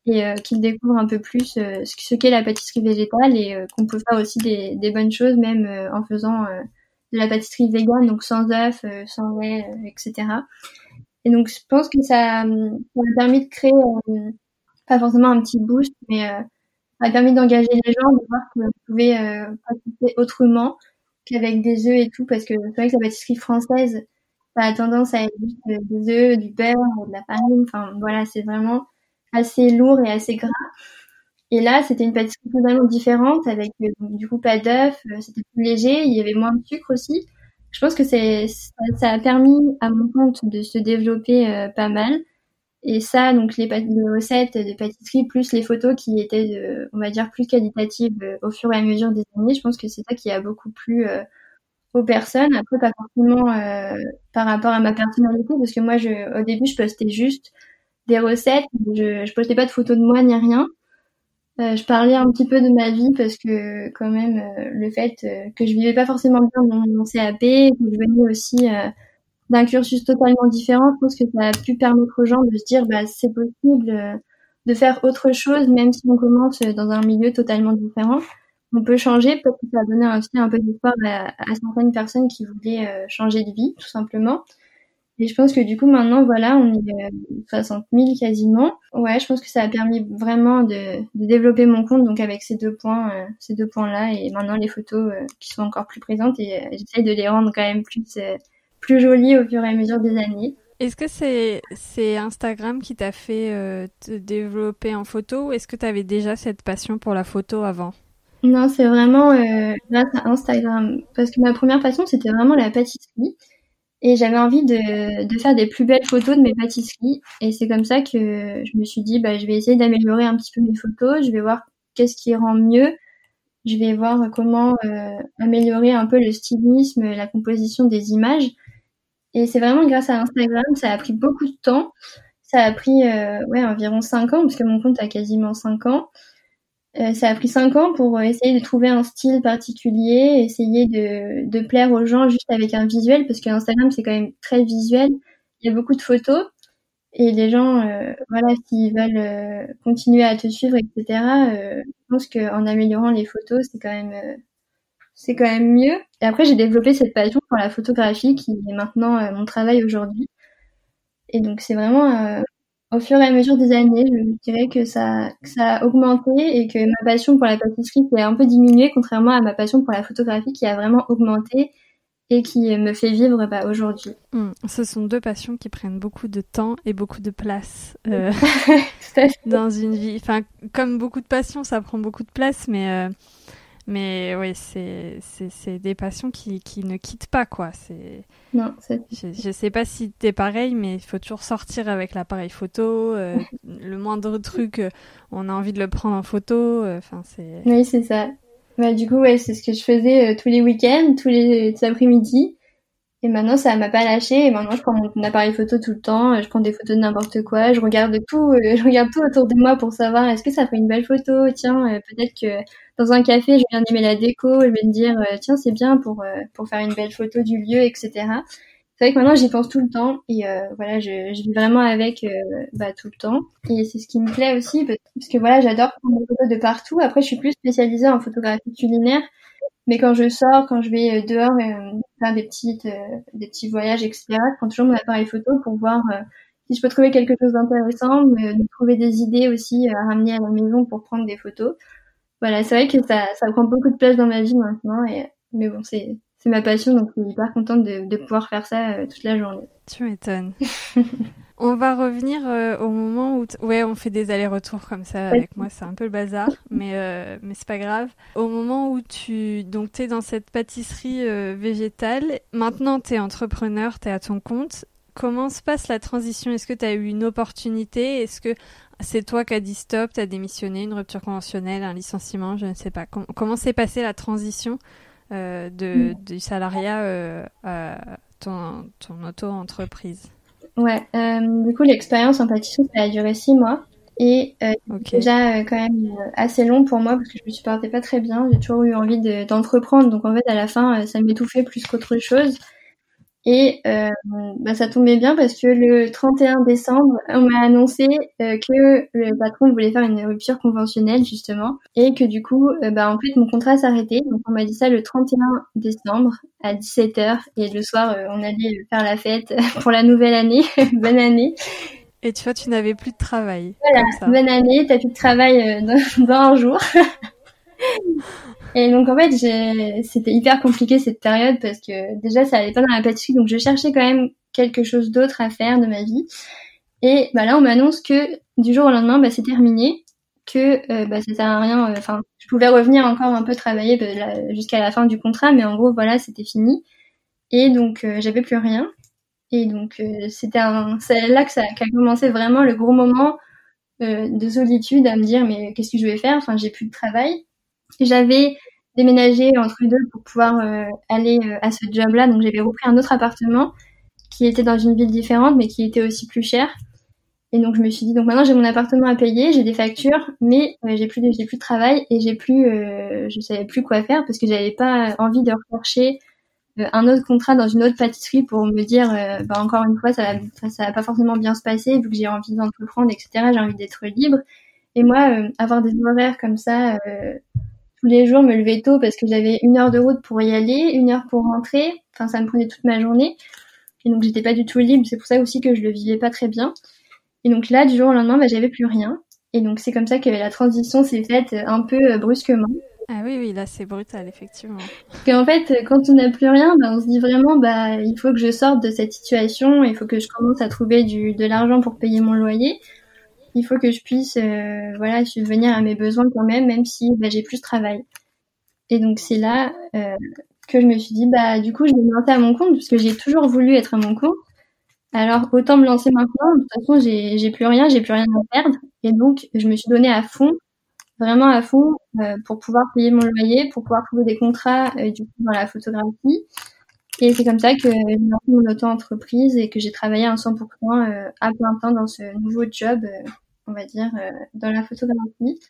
et euh, qu'ils découvrent un peu plus euh, ce qu'est la pâtisserie végétale et qu'on peut faire aussi des, des bonnes choses, même en faisant de la pâtisserie végane, donc sans œufs, sans lait, etc. Et donc, je pense que ça, ça m'a permis de créer, pas forcément un petit boost, mais ça a permis d'engager les gens, de voir qu'on pouvait euh, pratiquer autrement qu'avec des œufs et tout, parce que c'est vrai que la pâtisserie française, ça a tendance à être juste euh, des œufs, du beurre, de la farine, enfin voilà, c'est vraiment assez lourd et assez gras. Et là, c'était une pâtisserie totalement différente, avec euh, du coup pas d'œufs, c'était plus léger, il y avait moins de sucre aussi. Je pense que c'est ça, a permis à mon compte de se développer pas mal. Et ça, donc les, recettes de pâtisserie plus les photos qui étaient, on va dire, plus qualitatives euh, au fur et à mesure des années, je pense que c'est ça qui a beaucoup plu euh, aux personnes. Après, pas forcément euh, par rapport à ma personnalité, parce que moi, au début, je postais juste des recettes, je, je postais pas de photos de moi ni rien. je parlais un petit peu de ma vie parce que quand même le fait que je vivais pas forcément bien dans mon CAP, que je venais aussi d'un cursus totalement différent, je pense que ça a pu permettre aux gens de se dire bah c'est possible euh, de faire autre chose même si on commence dans un milieu totalement différent. On peut changer, peut-être que ça a donné aussi un peu d'espoir à, à, certaines personnes qui voulaient euh, changer de vie, tout simplement. Et je pense que du coup maintenant voilà, on est 60 euh, 000 quasiment. Ouais, je pense que ça a permis vraiment de, de développer mon compte donc avec ces deux points, ces deux points là et maintenant les photos qui sont encore plus présentes et j'essaye de les rendre quand même plus plus jolie au fur et à mesure des années. Est-ce que c'est Instagram qui t'a fait euh, te développer en photo ou est-ce que tu avais déjà cette passion pour la photo avant? Non, c'est vraiment euh, grâce à Instagram. Parce que ma première passion, c'était vraiment la pâtisserie. Et j'avais envie de, de, faire des plus belles photos de mes pâtisseries. Et c'est comme ça que je me suis dit, bah, je vais essayer d'améliorer un petit peu mes photos. Je vais voir qu'est-ce qui rend mieux. Je vais voir comment euh, améliorer un peu le stylisme, la composition des images. Et c'est vraiment grâce à Instagram, ça a pris beaucoup de temps. ça a pris ouais environ 5 ans parce que mon compte a quasiment 5 ans. ça a pris 5 ans pour essayer de trouver un style particulier, essayer de, plaire aux gens juste avec un visuel parce que Instagram c'est quand même très visuel. Il y a beaucoup de photos et les gens, euh, voilà, s'ils veulent euh, continuer à te suivre, etc., euh, je pense qu'en améliorant les photos, c'est quand même, c'est quand même mieux. Et après, j'ai développé cette passion pour la photographie qui est maintenant mon travail aujourd'hui. Et donc, c'est vraiment au fur et à mesure des années, je dirais que ça, que ça a augmenté et que ma passion pour la pâtisserie qui a un peu diminué, contrairement à ma passion pour la photographie qui a vraiment augmenté et qui me fait vivre bah, aujourd'hui. Hmm. Ce sont deux passions qui prennent beaucoup de temps et beaucoup de place euh, dans une vie. Enfin, comme beaucoup de passions, ça prend beaucoup de place, mais euh, mais oui, c'est c'est des passions qui, qui ne quittent pas quoi. C'est non, je, je sais pas si t'es pareil, mais il faut toujours sortir avec l'appareil photo. Euh, le moindre truc, on a envie de le prendre en photo. Enfin, c'est. Oui, c'est ça. Bah, du coup, ouais, c'est ce que je faisais euh, tous les week-ends, tous les, après-midi. Et maintenant, ça m'a pas lâché. Et maintenant, je prends mon appareil photo tout le temps. Euh, je prends des photos de n'importe quoi. Je regarde tout. Euh, je regarde tout autour de moi pour savoir est-ce que ça fait une belle photo? Tiens, peut-être que dans un café, je viens d'aimer la déco. Je vais me dire tiens, c'est bien pour pour faire une belle photo du lieu, etc c'est vrai que maintenant j'y pense tout le temps et euh, voilà je, je vis vraiment avec euh, bah, tout le temps. Et c'est ce qui me plaît aussi parce que voilà j'adore prendre des photos de partout. Après je suis plus spécialisée en photographie culinaire mais quand je sors quand je vais euh, dehors faire des petites des petits voyages etc je prends toujours mon appareil photo pour voir si je peux trouver quelque chose d'intéressant me, trouver des idées aussi à ramener à la maison pour prendre des photos voilà c'est vrai que ça ça prend beaucoup de place dans ma vie maintenant et mais bon c'est ma passion, donc je suis hyper contente de, pouvoir faire ça euh, toute la journée. Tu m'étonnes. on va revenir euh, au moment où, ouais, on fait des allers-retours comme ça avec moi, c'est un peu le bazar, mais euh, mais c'est pas grave. Au moment où tu donc t'es dans cette pâtisserie végétale, maintenant t'es entrepreneur, t'es à ton compte. Comment se passe la transition? Est-ce que tu as eu une opportunité? Est-ce que c'est toi qui as dit stop, tu as démissionné, une rupture conventionnelle, un licenciement, je ne sais pas. comment s'est passée la transition euh, de, mm. du salariat euh, à ton, ton auto-entreprise? Ouais, euh, du coup, l'expérience en pâtisserie, ça a duré six mois. Et déjà quand même assez long pour moi parce que je me supportais pas très bien. J'ai toujours eu envie d'entreprendre. donc en fait, à la fin, ça m'étouffait plus qu'autre chose. Et euh, bah, ça tombait bien parce que le 31 décembre, on m'a annoncé euh, que le patron voulait faire une rupture conventionnelle justement et que du coup, euh, bah, en fait, mon contrat s'arrêtait. Donc on m'a dit ça le 31 décembre à 17h et le soir, on allait faire la fête pour la nouvelle année. bonne année. Et tu vois, tu n'avais plus de travail. Voilà, bonne année, t'as plus de travail dans, dans un jour. Et donc en fait, c'était hyper compliqué cette période parce que déjà ça allait pas dans la pâtisserie, donc je cherchais quand même quelque chose d'autre à faire de ma vie. Et bah là, on m'annonce que du jour au lendemain, bah, c'est terminé, que euh, bah, ça sert à rien. Euh, enfin, je pouvais revenir encore un peu travailler bah, jusqu'à la fin du contrat, mais en gros, voilà, c'était fini. Et donc euh, j'avais plus rien. Et donc euh, c'était c'est là que ça a commencé vraiment le gros moment de solitude à me dire mais qu'est-ce que je vais faire? Enfin, j'ai plus de travail. J'avais déménagé entre deux pour pouvoir euh, aller euh, à ce job-là, donc j'avais repris un autre appartement qui était dans une ville différente, mais qui était aussi plus cher. Et donc je me suis dit, donc maintenant j'ai mon appartement à payer, j'ai des factures, mais j'ai plus de, plus de travail et j'ai plus, euh, je savais plus quoi faire parce que j'avais pas envie de rechercher un autre contrat dans une autre pâtisserie pour me dire, bah encore une fois, ça ça va pas forcément bien se passer vu que j'ai envie d'entreprendre, etc. J'ai envie d'être libre. Et moi, avoir des horaires comme ça, tous les jours me lever tôt parce que j'avais une heure de route pour y aller, une heure pour rentrer. Enfin, ça me prenait toute ma journée. Et donc, j'étais pas du tout libre. C'est pour ça aussi que je le vivais pas très bien. Et donc là, du jour au lendemain, bah, j'avais plus rien. Et donc, c'est comme ça que la transition s'est faite un peu euh, brusquement. Ah oui, oui, là, c'est brutal, effectivement. Et en fait, quand on n'a plus rien, bah, on se dit vraiment, bah, il faut que je sorte de cette situation, il faut que je commence à trouver du, de l'argent pour payer mon loyer il faut que je puisse euh, voilà subvenir à mes besoins quand même, même si bah, j'ai plus de travail. Et donc c'est là euh, que je me suis dit bah du coup je vais me lancer à mon compte parce que j'ai toujours voulu être à mon compte. Alors autant me lancer maintenant. De toute façon j'ai plus rien, j'ai plus rien à perdre. Et donc je me suis donnée à fond, vraiment à fond euh, pour pouvoir payer mon loyer, pour pouvoir trouver des contrats dans la photographie Et c'est comme ça que j'ai lancé mon auto-entreprise et que j'ai travaillé à 100% euh, à plein temps dans ce nouveau job, on va dire, euh, dans la photographie.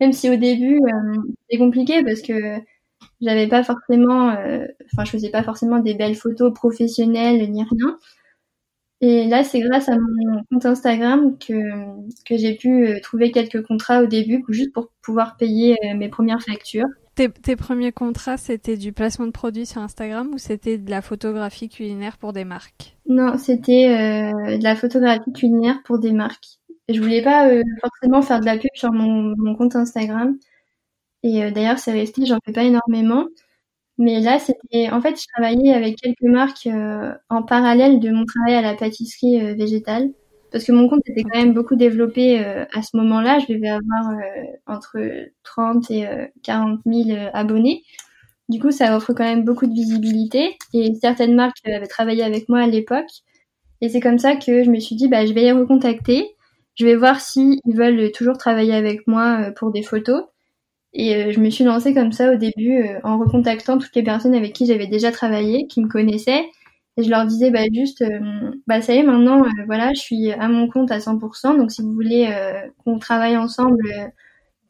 Même si au début, c'était compliqué parce que j'avais pas forcément, enfin, je faisais pas forcément des belles photos professionnelles ni rien. Et là, c'est grâce à mon compte Instagram que, que j'ai pu trouver quelques contrats au début, juste pour pouvoir payer mes premières factures. Tes, tes, premiers contrats, c'était du placement de produits sur Instagram ou c'était de la photographie culinaire pour des marques? Non, c'était euh, de la photographie culinaire pour des marques. Je voulais pas euh, forcément faire de la pub sur mon, compte Instagram. Et euh, d'ailleurs, c'est resté, j'en fais pas énormément. Mais là, c'était, en fait, je travaillais avec quelques marques euh, en parallèle de mon travail à la pâtisserie euh, végétale parce que mon compte était quand même beaucoup développé à ce moment-là. Je devais avoir entre 30 et 40 euh, 000 abonnés. Du coup, ça offre quand même beaucoup de visibilité. Et certaines marques avaient travaillé avec moi à l'époque. Et c'est comme ça que je me suis dit, bah, je vais les recontacter. Je vais voir s'ils veulent toujours travailler avec moi pour des photos. Et je me suis lancée comme ça au début en recontactant toutes les personnes avec qui j'avais déjà travaillé, qui me connaissaient et je leur disais bah juste, euh, bah ça y est maintenant, euh, voilà, je suis à mon compte à 100%. Donc si vous voulez euh, qu'on travaille ensemble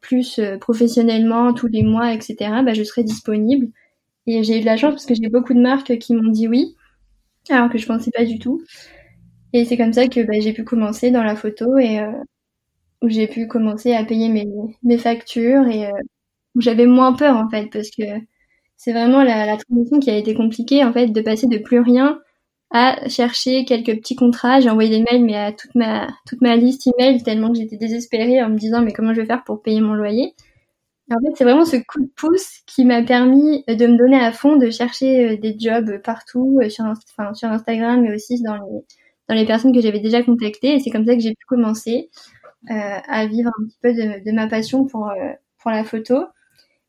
plus professionnellement tous les mois, etc., bah je serai disponible. Et j'ai eu de la chance parce que j'ai beaucoup de marques qui m'ont dit oui, alors que je pensais pas du tout. Et c'est comme ça que bah, j'ai pu commencer dans la photo et où j'ai pu commencer à payer mes, factures et où j'avais moins peur en fait parce que c'est vraiment la, transition qui a été compliquée, en fait, de passer de plus rien à chercher quelques petits contrats. J'ai envoyé des mails, mais à toute ma, toute ma liste email, tellement que j'étais désespérée en me disant, mais comment je vais faire pour payer mon loyer? en fait, c'est vraiment ce coup de pouce qui m'a permis de me donner à fond, de chercher euh, des jobs partout, euh, sur, enfin, sur Instagram, mais aussi dans les, dans les personnes que j'avais déjà contactées. Et c'est comme ça que j'ai pu commencer euh, à vivre un petit peu de, de ma passion pour, euh, pour la photo.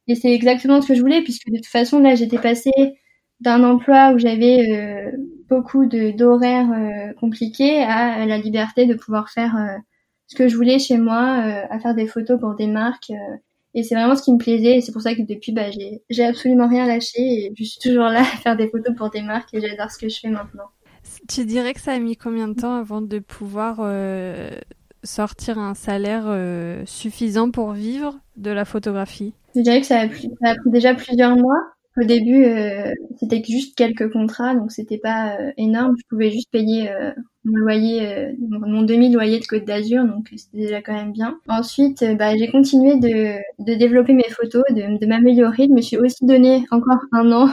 Et c'est exactement ce que je voulais, puisque de toute façon, là, j'étais passée d'un emploi où j'avais euh, beaucoup d'horaires euh, compliqués à, la liberté de pouvoir faire euh, ce que je voulais chez moi, à faire des photos pour des marques. et c'est vraiment ce qui me plaisait. Et c'est pour ça que depuis, bah, j'ai absolument rien lâché. Et je suis toujours là à faire des photos pour des marques et j'adore ce que je fais maintenant. Tu dirais que ça a mis combien de temps avant de pouvoir sortir un salaire suffisant pour vivre de la photographie? Je dirais que ça a, pris, déjà plusieurs mois. Au début, euh, c'était juste quelques contrats, donc c'était pas euh, énorme. Je pouvais juste payer euh, mon loyer, mon demi-loyer de Côte d'Azur, donc c'était déjà quand même bien. Ensuite, bah, j'ai continué de, de, développer mes photos, de, de m'améliorer. Je me suis aussi donné encore un an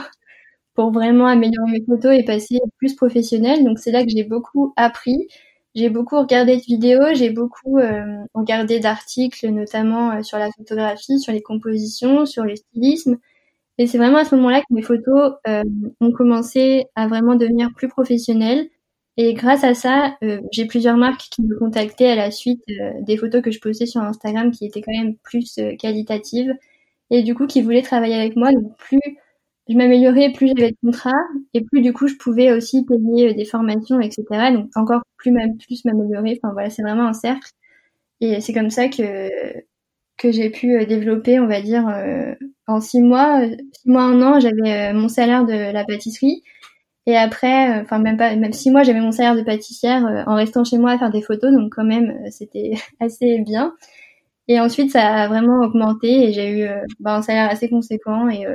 pour vraiment améliorer mes photos et passer plus professionnel. Donc c'est là que j'ai beaucoup appris. J'ai beaucoup regardé de vidéos, j'ai beaucoup euh, regardé d'articles, notamment euh, sur la photographie, sur les compositions, sur le stylisme. Et c'est vraiment à ce moment-là que mes photos euh, ont commencé à vraiment devenir plus professionnelles. Et grâce à ça, j'ai plusieurs marques qui me contactaient à la suite des photos que je postais sur Instagram qui étaient quand même plus qualitatives et du coup qui voulaient travailler avec moi. Donc plus je m'améliorais, plus j'avais de contrats et plus du coup je pouvais aussi payer euh, des formations, etc. Donc encore plus plus m'améliorer. Enfin voilà, c'est vraiment un cercle. Et c'est comme ça que que j'ai pu euh, développer, on va dire, euh, en six mois, six mois, un an, j'avais mon salaire de la pâtisserie. Et après, enfin même pas, même six mois, j'avais mon salaire de pâtissière en restant chez moi à faire des photos. Donc quand même, c'était assez bien. Et ensuite, ça a vraiment augmenté et j'ai eu bah, un salaire assez conséquent et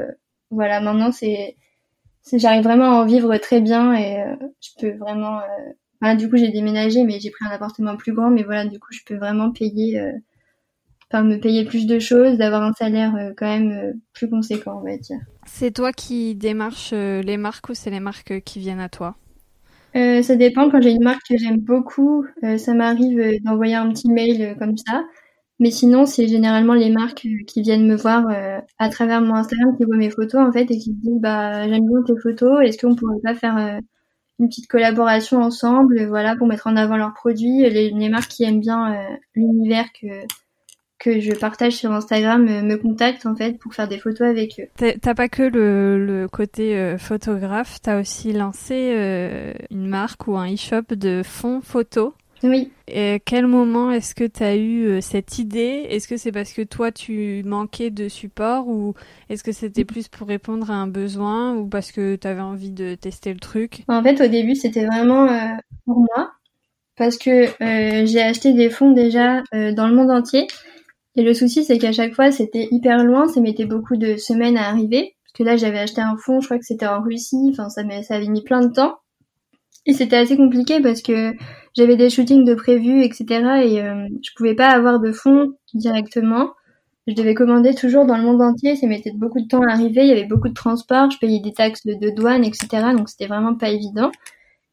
voilà, maintenant c'est, j'arrive vraiment à en vivre très bien et euh, je peux vraiment. Euh, du coup, j'ai déménagé, mais j'ai pris un appartement plus grand, mais voilà, du coup, je peux vraiment payer, euh, enfin, me payer plus de choses, d'avoir un salaire quand même plus conséquent, on va dire. C'est toi qui démarches les marques ou c'est les marques qui viennent à toi? Ça dépend. Quand j'ai une marque que j'aime beaucoup, ça m'arrive d'envoyer un petit mail comme ça. Mais sinon, c'est généralement les marques euh, qui viennent me voir euh, à travers mon Instagram, qui voient mes photos en fait et qui disent bah j'aime bien tes photos, est-ce qu'on pourrait pas faire euh, une petite collaboration ensemble, voilà, pour mettre en avant leurs produits. Les, marques qui aiment bien l'univers que que je partage sur Instagram me contactent en fait pour faire des photos avec eux. T'as pas que le, le côté photographe, t'as aussi lancé une marque ou un e-shop de fonds photos Oui. Et quel moment est-ce que tu as eu cette idée? Est-ce que c'est parce que toi tu manquais de support ou est-ce que c'était plus pour répondre à un besoin ou parce que tu avais envie de tester le truc? En fait, au début, c'était vraiment pour moi parce que j'ai acheté des fonds déjà dans le monde entier et le souci, c'est qu'à chaque fois, c'était hyper loin, ça mettait beaucoup de semaines à arriver. Parce que là, j'avais acheté un fond, je crois que c'était en Russie, enfin, ça, ça avait mis plein de temps. Et c'était assez compliqué parce que j'avais des shootings de prévus, etc. Et euh, je pouvais pas avoir de fonds directement. Je devais commander toujours dans le monde entier, ça mettait beaucoup de temps à arriver, il y avait beaucoup de transport, je payais des taxes de, douane, etc. Donc c'était vraiment pas évident.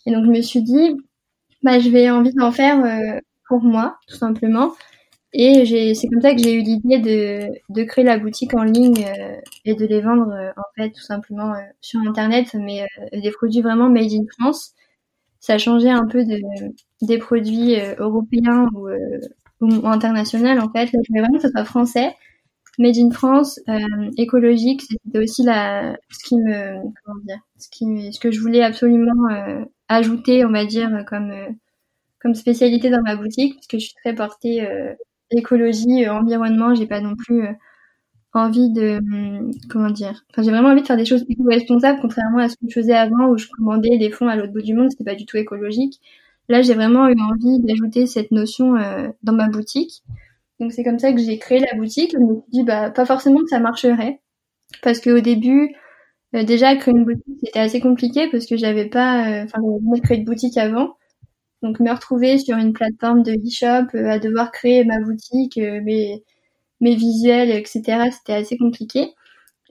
Et donc je me suis dit, bah je vais envie d'en faire euh, pour moi, tout simplement. Et c'est comme ça que j'ai eu l'idée de, de créer la boutique en ligne euh, et de les vendre euh, en fait tout simplement sur internet, mais des produits vraiment made in France. Ça a changé un peu de, des produits européens ou, ou internationaux en fait. Je voulais vraiment que ce soit français, made in France, écologique. C'était aussi la ce qui me comment dire, ce qui ce que je voulais absolument ajouter, on va dire comme comme spécialité dans ma boutique parce que je suis très portée écologie, euh, environnement, j'ai pas non plus euh, envie de hum, comment dire. Enfin, j'ai vraiment envie de faire des choses éco-responsables, contrairement à ce que je faisais avant où je commandais des fonds à l'autre bout du monde, c'était pas du tout écologique. Là, j'ai vraiment eu envie d'ajouter cette notion euh, dans ma boutique. Donc c'est comme ça que j'ai créé la boutique. Je me suis dit bah pas forcément que ça marcherait parce qu'au début déjà créer une boutique c'était assez compliqué parce que j'avais pas enfin j'avais jamais créé de boutique avant. Donc me retrouver sur une plateforme de e-shop, euh, à devoir créer ma boutique, euh, mes, mes visuels, etc. C'était assez compliqué.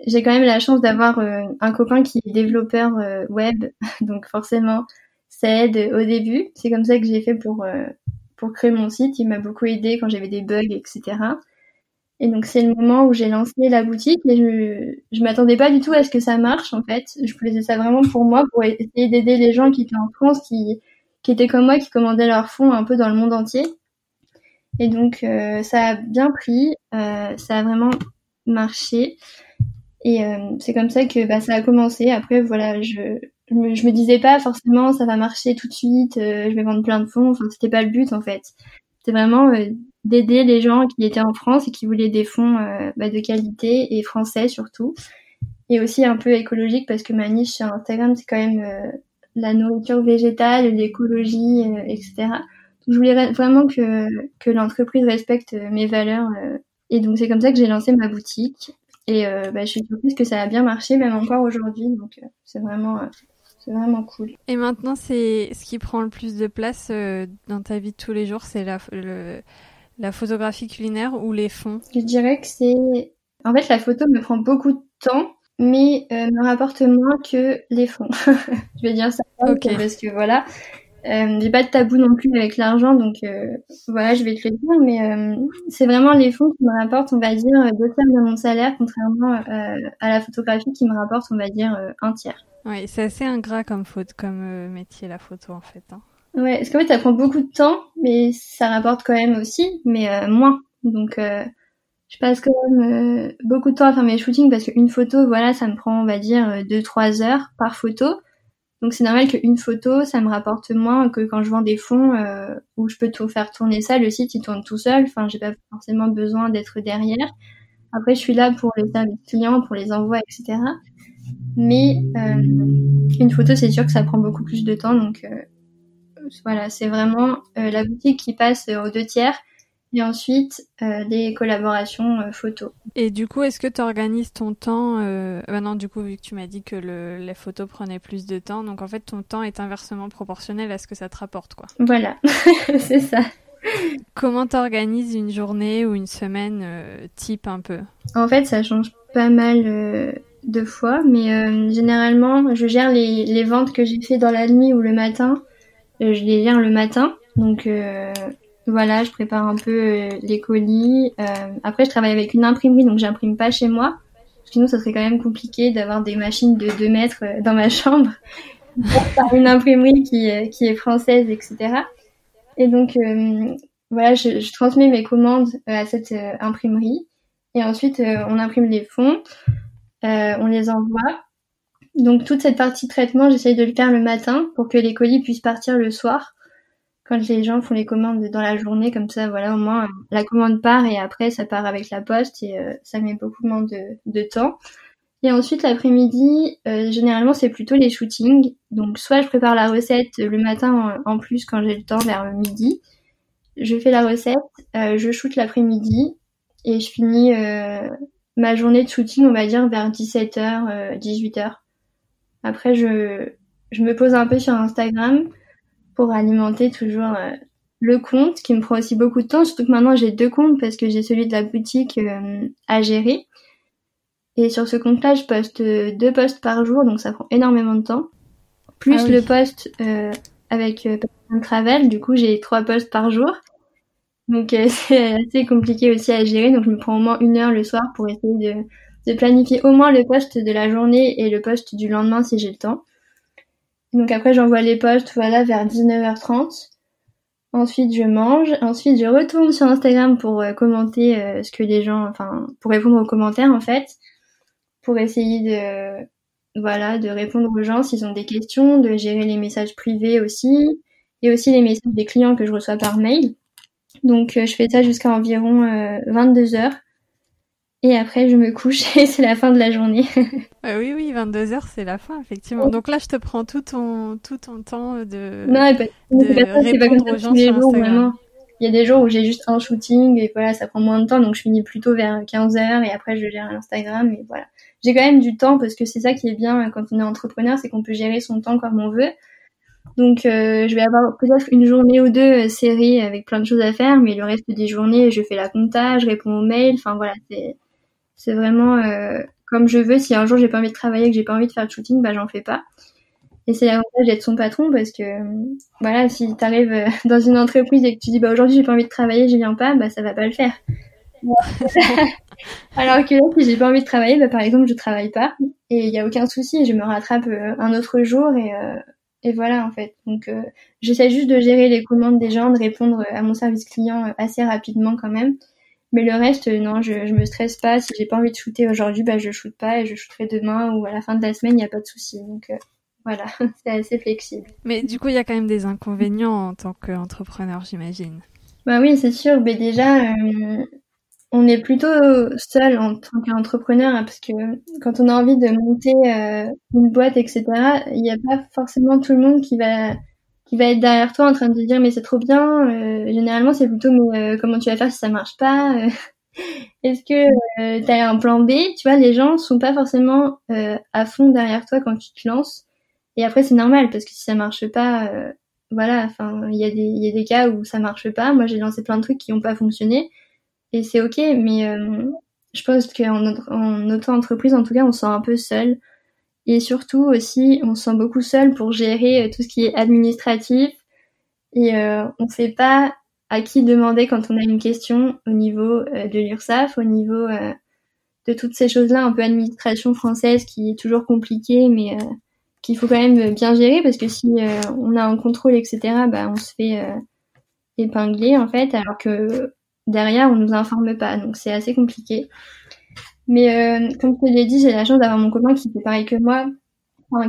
J'ai quand même la chance d'avoir euh, un copain qui est développeur web, donc forcément ça aide au début. C'est comme ça que j'ai fait pour pour créer mon site. Il m'a beaucoup aidé quand j'avais des bugs, etc. Et donc c'est le moment où j'ai lancé la boutique et je je m'attendais pas du tout à ce que ça marche en fait. Je faisais ça vraiment pour moi, pour essayer d'aider les gens qui étaient en France, qui qui étaient comme moi, qui commandaient leurs fonds un peu dans le monde entier. Et donc euh, ça a bien pris, euh, ça a vraiment marché. Et euh, c'est comme ça que bah, ça a commencé. Après, voilà, je, je me, je, me, disais pas forcément ça va marcher tout de suite, je vais vendre plein de fonds. Enfin, c'était pas le but en fait. C'était vraiment d'aider les gens qui étaient en France et qui voulaient des fonds bah, de qualité et français surtout. Et aussi un peu écologique parce que ma niche sur Instagram, c'est quand même la nourriture végétale, l'écologie, euh, etc. Donc, je voulais vraiment que, que l'entreprise respecte euh, mes valeurs. Euh, et donc c'est comme ça que j'ai lancé ma boutique. Et bah, je suis surprise que ça a bien marché, même encore aujourd'hui. Donc c'est vraiment, c'est vraiment cool. Et maintenant, c'est ce qui prend le plus de place dans ta vie de tous les jours, c'est la, la photographie culinaire ou les fonds? Je dirais que c'est... En fait, la photo me prend beaucoup de temps mais euh, me rapporte moins que les fonds. je vais dire ça parce que voilà, euh, j'ai pas de tabou non plus avec l'argent, donc euh, voilà, je vais te le dire, mais euh, c'est vraiment les fonds qui me rapportent, on va dire, deux tiers de mon salaire, contrairement à la photographie qui me rapporte, on va dire, un tiers. Oui, c'est assez ingrat comme faute, comme métier la photo en fait. Hein. Ouais, parce qu'en fait ça prend beaucoup de temps, mais ça rapporte quand même aussi, mais moins. Donc je passe quand même euh, beaucoup de temps à faire mes shootings parce qu'une photo, voilà, ça me prend, on va dire, 2-3 euh, heures par photo. Donc c'est normal qu'une photo, ça me rapporte moins que quand je vends des fonds euh, où je peux tout faire tourner ça. Le site, il tourne tout seul. Enfin, j'ai pas forcément besoin d'être derrière. Après, je suis là pour les services clients, pour les envois, etc. Mais une photo, c'est sûr que ça prend beaucoup plus de temps. Donc voilà, c'est vraiment la boutique qui passe aux deux tiers et ensuite euh, des collaborations euh, photos. Et du coup, est-ce que tu organises ton temps euh... Bah du coup, vu que tu m'as dit que le, les photos prenaient plus de temps, donc en fait, ton temps est inversement proportionnel à ce que ça te rapporte, quoi. Voilà, c'est ça. Comment t'organises une journée ou une semaine euh, type un peu? En fait, ça change pas mal de fois, mais généralement, je gère les, les ventes que j'ai fait dans la nuit ou le matin. je les gère le matin, donc voilà, je prépare un peu euh, les colis. Euh, après, je travaille avec une imprimerie, donc j'imprime pas chez moi. Sinon, ça serait quand même compliqué d'avoir des machines de 2 mètres euh, dans ma chambre. une imprimerie qui, qui est française, etc. Et donc, voilà, je, je, transmets mes commandes à cette imprimerie. Et ensuite, on imprime les fonds, on les envoie. Donc, toute cette partie traitement, j'essaye de le faire le matin pour que les colis puissent partir le soir. quand les gens font les commandes dans la journée, comme ça, voilà, au moins la commande part et après ça part avec la poste et ça met beaucoup moins de, de temps. Et ensuite, l'après-midi, euh, généralement, c'est plutôt les shootings. Donc, soit je prépare la recette le matin en, plus quand j'ai le temps vers midi. Je fais la recette, euh, je shoot l'après-midi et je finis euh, ma journée de shooting, on va dire, vers 17h, 18h. Après, je, je me pose un peu sur Instagram pour alimenter toujours le compte qui me prend aussi beaucoup de temps. Surtout que maintenant, j'ai deux comptes parce que j'ai celui de la boutique à gérer et sur ce compte-là, je poste deux posts par jour, donc ça prend énormément de temps. Plus ah le post euh, avec euh, Travel, du coup j'ai trois posts par jour. Donc euh, c'est assez compliqué aussi à gérer, donc je me prends au moins une heure le soir pour essayer de, de planifier au moins le post de la journée et le post du lendemain si j'ai le temps. Donc après j'envoie les posts voilà vers 19h30. Ensuite, je mange. Ensuite, je retourne sur Instagram pour euh, commenter euh, ce que les gens, enfin, pour répondre aux commentaires en fait pour essayer de voilà de répondre aux gens s'ils ont des questions, de gérer les messages privés aussi et aussi les messages des clients que je reçois par mail. Donc euh, je fais ça jusqu'à environ 22 euh, heures. Et après, je me couche et c'est la fin de la journée. Euh, oui, oui, 22 heures, c'est la fin, effectivement. Donc là, je te prends tout ton, tout ton temps de, non, pas, de répondre aux gens sur Instagram. Il y a des jours où j'ai juste un shooting et voilà, ça prend moins de temps, donc je finis plutôt vers 15 heures et après je gère Instagram et voilà j'ai quand même du temps parce que c'est ça qui est bien quand on est entrepreneur, c'est qu'on peut gérer son temps comme on veut. Donc euh, je vais avoir peut-être une journée ou deux euh, série avec plein de choses à faire, mais le reste des journées, je fais la comptage, je réponds aux mails. Enfin voilà, c'est c'est vraiment euh, comme je veux. Si un jour j'ai pas envie de travailler, que j'ai pas envie de faire de shooting, bah j'en fais pas. Et c'est l'avantage d'être son patron parce que voilà, si tu arrives dans une entreprise et que tu dis bah aujourd'hui j'ai pas envie de travailler, je viens pas, bah ça va pas le faire. Alors que là, si j'ai pas envie de travailler, bah, par exemple, je travaille pas et il y a aucun souci, je me rattrape un autre jour et, euh, et voilà en fait. Donc euh, j'essaie juste de gérer les commandes des gens, de répondre à mon service client assez rapidement quand même. Mais le reste, non, je, je me stresse pas. Si j'ai pas envie de shooter aujourd'hui, bah je shoote pas et je shooterai demain ou à la fin de la semaine, il n'y a pas de souci. Donc voilà, c'est assez flexible. Mais du coup, il y a quand même des inconvénients en tant qu'entrepreneur, j'imagine. Bah oui, c'est sûr. Mais déjà, on est plutôt seul en tant qu'entrepreneur hein, parce que quand on a envie de monter euh, une boîte, etc., il n'y a pas forcément tout le monde qui va qui va être derrière toi en train de te dire mais c'est trop bien. Euh, généralement, c'est plutôt mais euh, comment tu vas faire si ça marche pas Est-ce que tu as un plan B Tu vois, les gens sont pas forcément à fond derrière toi quand tu te lances. Et après, c'est normal parce que si ça marche pas, voilà, enfin, il y a des il y a des cas où ça marche pas. Moi, j'ai lancé plein de trucs qui n'ont pas fonctionné et c'est ok, mais euh, je pense qu'en en auto-entreprise, en tout cas, on se sent un peu seul. Et surtout aussi, on se sent beaucoup seul pour gérer euh, tout ce qui est administratif. Et euh, on ne sait pas à qui demander quand on a une question au niveau de l'URSSAF, au niveau de toutes ces choses-là, un peu administration française qui est toujours compliquée, mais qu'il faut quand même bien gérer parce que si on a un contrôle, etc., bah, on se fait épingler en fait, alors que derrière, on nous informe pas, donc c'est assez compliqué. Mais euh, comme je te l'ai dit, j'ai la chance d'avoir mon copain qui fait pareil que moi,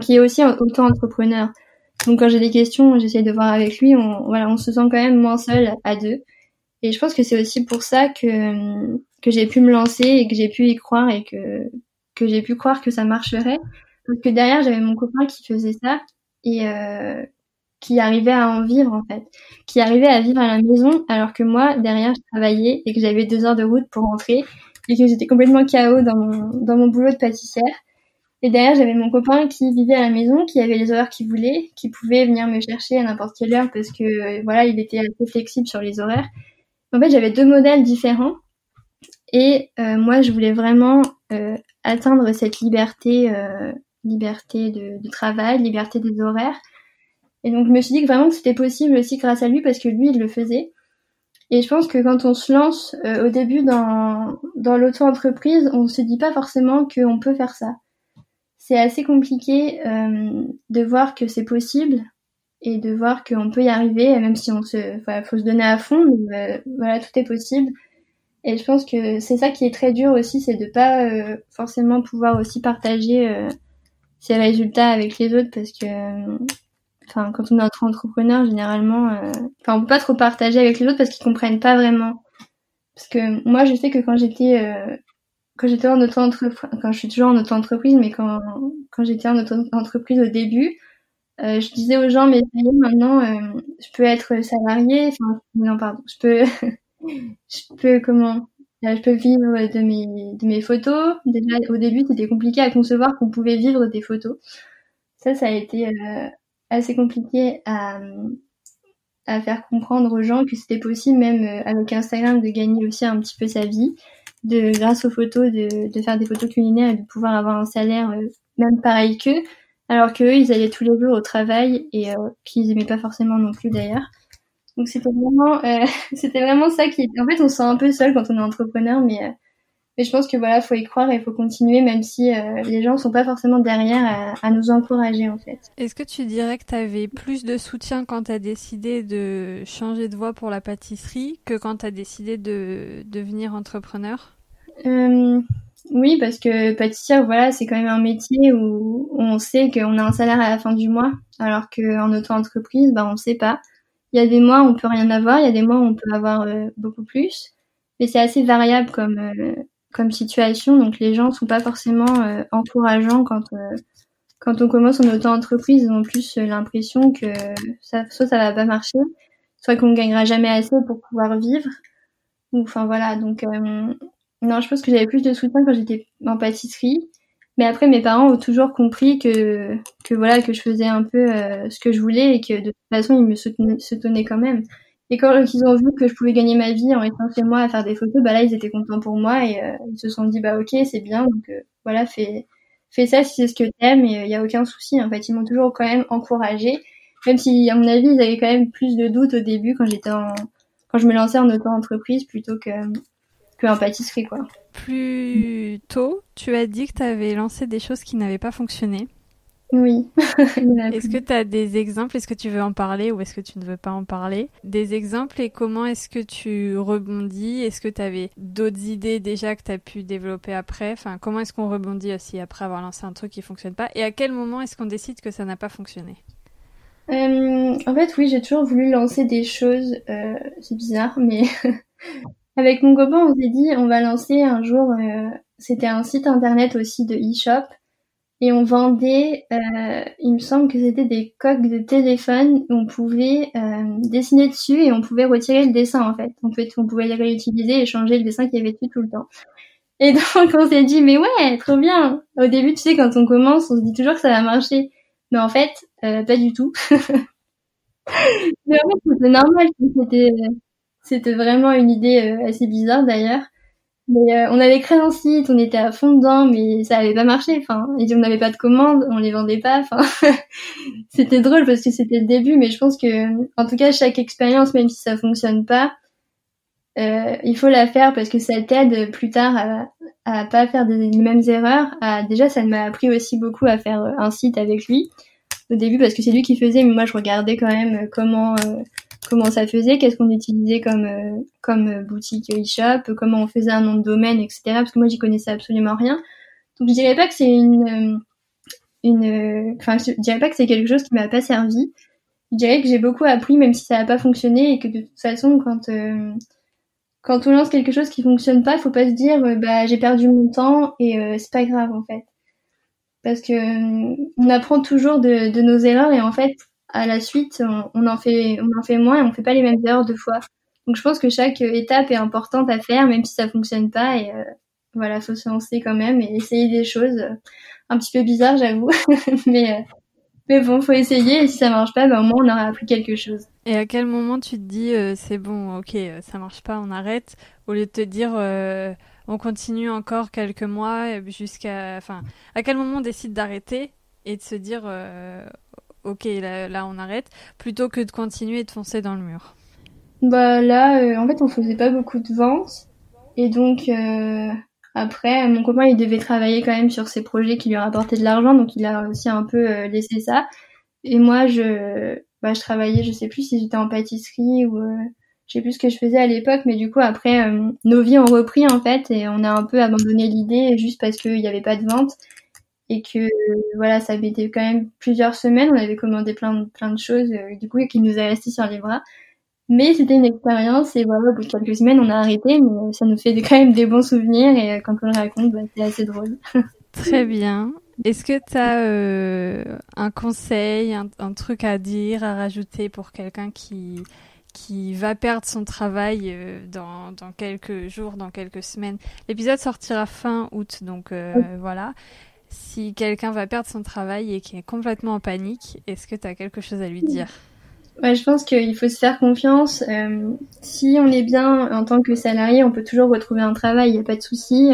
qui est aussi auto-entrepreneur. Donc quand j'ai des questions, j'essaie de voir avec lui. On, voilà, on se sent quand même moins seul à deux. Et je pense que c'est aussi pour ça que que j'ai pu me lancer et que j'ai pu y croire et que que j'ai pu croire que ça marcherait. Parce que derrière, j'avais mon copain qui faisait ça et euh, qui arrivait à en vivre en fait, qui arrivait à vivre à la maison alors que moi derrière je travaillais et que j'avais deux heures de route pour rentrer et que j'étais complètement chaos dans mon, dans mon boulot de pâtissière. Et derrière j'avais mon copain qui vivait à la maison, qui avait les horaires qu'il voulait, qui pouvait venir me chercher à n'importe quelle heure parce que voilà il était assez flexible sur les horaires. En fait j'avais deux modèles différents et euh, moi je voulais vraiment euh, atteindre cette liberté, euh, liberté de travail, liberté des horaires et donc je me suis dit que vraiment que c'était possible aussi grâce à lui parce que lui il le faisait. Et je pense que quand on se lance euh, au début dans, dans l'auto-entreprise, on se dit pas forcément qu'on peut faire ça. C'est assez compliqué euh, de voir que c'est possible et de voir qu'on peut y arriver, même si on se, enfin, faut se donner à fond, mais euh, voilà, tout est possible. Et je pense que c'est ça qui est très dur aussi, c'est de pas forcément pouvoir aussi partager ses résultats avec les autres parce que enfin quand on est entre entrepreneurs généralement, enfin on peut pas trop partager avec les autres parce qu'ils comprennent pas vraiment. Parce que moi je sais que quand j'étais quand j'étais en auto-entreprise, quand je suis toujours en auto-entreprise, mais quand, quand j'étais en auto-entreprise au début, euh, je disais aux gens, mais maintenant, euh, je peux être salarié, enfin, non, pardon, je peux, je peux, comment, euh, je peux vivre de mes, de mes photos. Déjà, au début, c'était compliqué à concevoir qu'on pouvait vivre des photos. Ça, ça a été euh, assez compliqué à, à faire comprendre aux gens que c'était possible, même avec Instagram, de gagner aussi un petit peu sa vie de grâce aux photos, de, de faire des photos culinaires et de pouvoir avoir un salaire euh, même pareil qu'eux, alors qu'eux, ils allaient tous les jours au travail et euh, qu'ils aimaient pas forcément non plus d'ailleurs. Donc c'était vraiment, euh, c'était vraiment ça qui. En fait, on se sent un peu seul quand on est entrepreneur, mais euh, mais je pense que voilà, faut y croire et faut continuer, même si les gens sont pas forcément derrière à, à nous encourager en fait. Est-ce que tu dirais que tu avais plus de soutien quand tu as décidé de changer de voie pour la pâtisserie que quand tu as décidé de devenir entrepreneur? Euh, oui, parce que pâtissière, voilà, c'est quand même un métier où on sait qu'on a un salaire à la fin du mois, alors qu'en auto-entreprise, bah, on sait pas. Il y a des mois où on peut rien avoir, il y a des mois où on peut avoir euh, beaucoup plus, mais c'est assez variable comme euh, comme situation, donc les gens sont pas forcément euh, encourageants quand quand on commence en auto-entreprise, ils ont plus l'impression que ça, soit ça va pas marcher, soit qu'on gagnera jamais assez pour pouvoir vivre. Enfin voilà, donc non, je pense que j'avais plus de soutien quand j'étais en pâtisserie. Mais après, mes parents ont toujours compris que, que voilà, que je faisais un peu euh, ce que je voulais et que de toute façon, ils me soutenaient, quand même. Et quand ils ont vu que je pouvais gagner ma vie en étant chez moi à faire des photos, bah là, ils étaient contents pour moi et euh, ils se sont dit, bah ok, c'est bien, donc euh, voilà, fais, fais ça si c'est ce que t'aimes et il y a aucun souci. En fait, ils m'ont toujours quand même encouragé, même si, à mon avis, ils avaient quand même plus de doutes au début quand j'étais en, quand je me lançais en auto-entreprise plutôt que, qu'en pâtisserie, quoi. Plus tôt, tu as dit que tu avais lancé des choses qui n'avaient pas fonctionné. Oui. est-ce que tu as des exemples? Est-ce que tu veux en parler ou est-ce que tu ne veux pas en parler? Des exemples et comment est-ce que tu rebondis? Est-ce que tu avais d'autres idées déjà que tu as pu développer après? Enfin, comment est-ce qu'on rebondit aussi après avoir lancé un truc qui fonctionne pas? Et à quel moment est-ce qu'on décide que ça n'a pas fonctionné? Euh, En fait, oui, j'ai toujours voulu lancer des choses. Euh, c'est bizarre, mais Avec mon copain, on s'est dit, on va lancer un jour, euh, c'était un site internet aussi de e-shop, et on vendait, euh, il me semble que c'était des coques de téléphone, où on pouvait euh, dessiner dessus et on pouvait retirer le dessin en fait. On pouvait, on pouvait les réutiliser et changer le dessin qu'il y avait dessus tout le temps. Et donc on s'est dit, mais ouais, trop bien. Au début, tu sais, quand on commence, on se dit toujours que ça va marcher, mais en fait, pas du tout. mais en fait, c'était normal, c'était c'était vraiment une idée euh, assez bizarre d'ailleurs. Mais euh, on avait créé un site, on était à fond dedans, mais ça avait pas marché. Enfin, on n'avait pas de commandes, on les vendait pas. Enfin, c'était drôle parce que c'était le début, mais je pense que, en tout cas, chaque expérience, même si ça fonctionne pas, euh, il faut la faire parce que ça t'aide plus tard à, à pas faire des, les mêmes erreurs. Déjà, ça m'a appris aussi beaucoup à faire un site avec lui au début parce que c'est lui qui faisait, mais moi je regardais quand même comment comment ça faisait, qu'est-ce qu'on utilisait comme euh, comme euh, boutique e-shop, comment on faisait un nom de domaine, etc. Parce que moi j'y connaissais absolument rien. Donc je dirais pas que c'est une euh, une, enfin je dirais pas que c'est quelque chose qui m'a pas servi. Je dirais que j'ai beaucoup appris même si ça n'a pas fonctionné et que de toute façon quand quand on lance quelque chose qui fonctionne pas, faut pas se dire bah j'ai perdu mon temps et c'est pas grave en fait. Parce que on apprend toujours de, de nos erreurs et en fait à la suite, on, en fait, on en fait moins et on fait pas les mêmes erreurs deux fois. Donc je pense que chaque étape est importante à faire, même si ça fonctionne pas. Et euh, voilà, faut se lancer quand même et essayer des choses euh, un petit peu bizarres, j'avoue. mais euh, mais bon, faut essayer. Et si ça marche pas, ben, au moins on aura appris quelque chose. Et à quel moment tu te dis c'est bon, ok, ça marche pas, on arrête, au lieu de te dire on continue encore quelques mois jusqu'à, enfin, à quel moment on décide d'arrêter et de se dire ok, là, on arrête, plutôt que de continuer et de foncer dans le mur Bah là, euh, en fait, on faisait pas beaucoup de ventes. Et donc, euh, après, mon copain, il devait travailler quand même sur ses projets qui lui rapportaient de l'argent, donc il a aussi un peu euh, laissé ça. Et moi, je, bah, je travaillais, je sais plus si j'étais en pâtisserie ou je sais plus ce que je faisais à l'époque, mais du coup, après, nos vies ont repris en fait, et on a un peu abandonné l'idée juste parce qu'il n'y avait pas de vente. Et que voilà, ça avait été quand même plusieurs semaines. On avait commandé plein de, plein de choses, du coup, et qui nous a resté sur les bras. Mais c'était une expérience et voilà, au bout de quelques semaines, on a arrêté, mais ça nous fait quand même des bons souvenirs et quand on le raconte, bah, c'est assez drôle. Très bien. Est-ce que tu as euh, un conseil, un, truc à dire, à rajouter pour quelqu'un qui, qui va perdre son travail euh, dans, dans, quelques jours, dans quelques semaines? L'épisode sortira fin août, donc euh, voilà. Si quelqu'un va perdre son travail et qui est complètement en panique, est-ce que tu as quelque chose à lui dire? Ouais, je pense qu'il faut se faire confiance. si on est bien en tant que salarié, on peut toujours retrouver un travail, il n'y a pas de souci.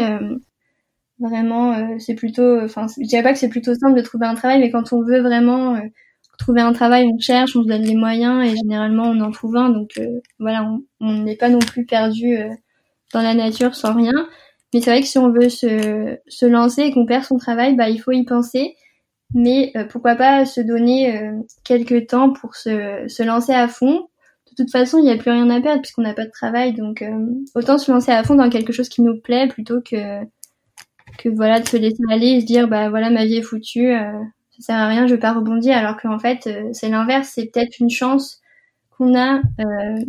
Vraiment, euh, c'est plutôt, enfin, je dirais pas que c'est plutôt simple de trouver un travail, mais quand on veut vraiment euh, trouver un travail, on cherche, on se donne les moyens et généralement on en trouve un. Donc euh, voilà, on n'est pas non plus perdu dans la nature sans rien. Mais c'est vrai que si on veut se, se lancer et qu'on perd son travail, bah il faut y penser. Mais pourquoi pas se donner quelques temps pour se, se lancer à fond. De toute façon, il n'y a plus rien à perdre puisqu'on n'a pas de travail, donc autant se lancer à fond dans quelque chose qui nous plaît plutôt que que voilà de se laisser aller et se dire bah voilà ma vie est foutue euh, ça sert à rien je vais pas rebondir alors qu'en fait euh, c'est l'inverse c'est peut-être une chance qu'on a euh,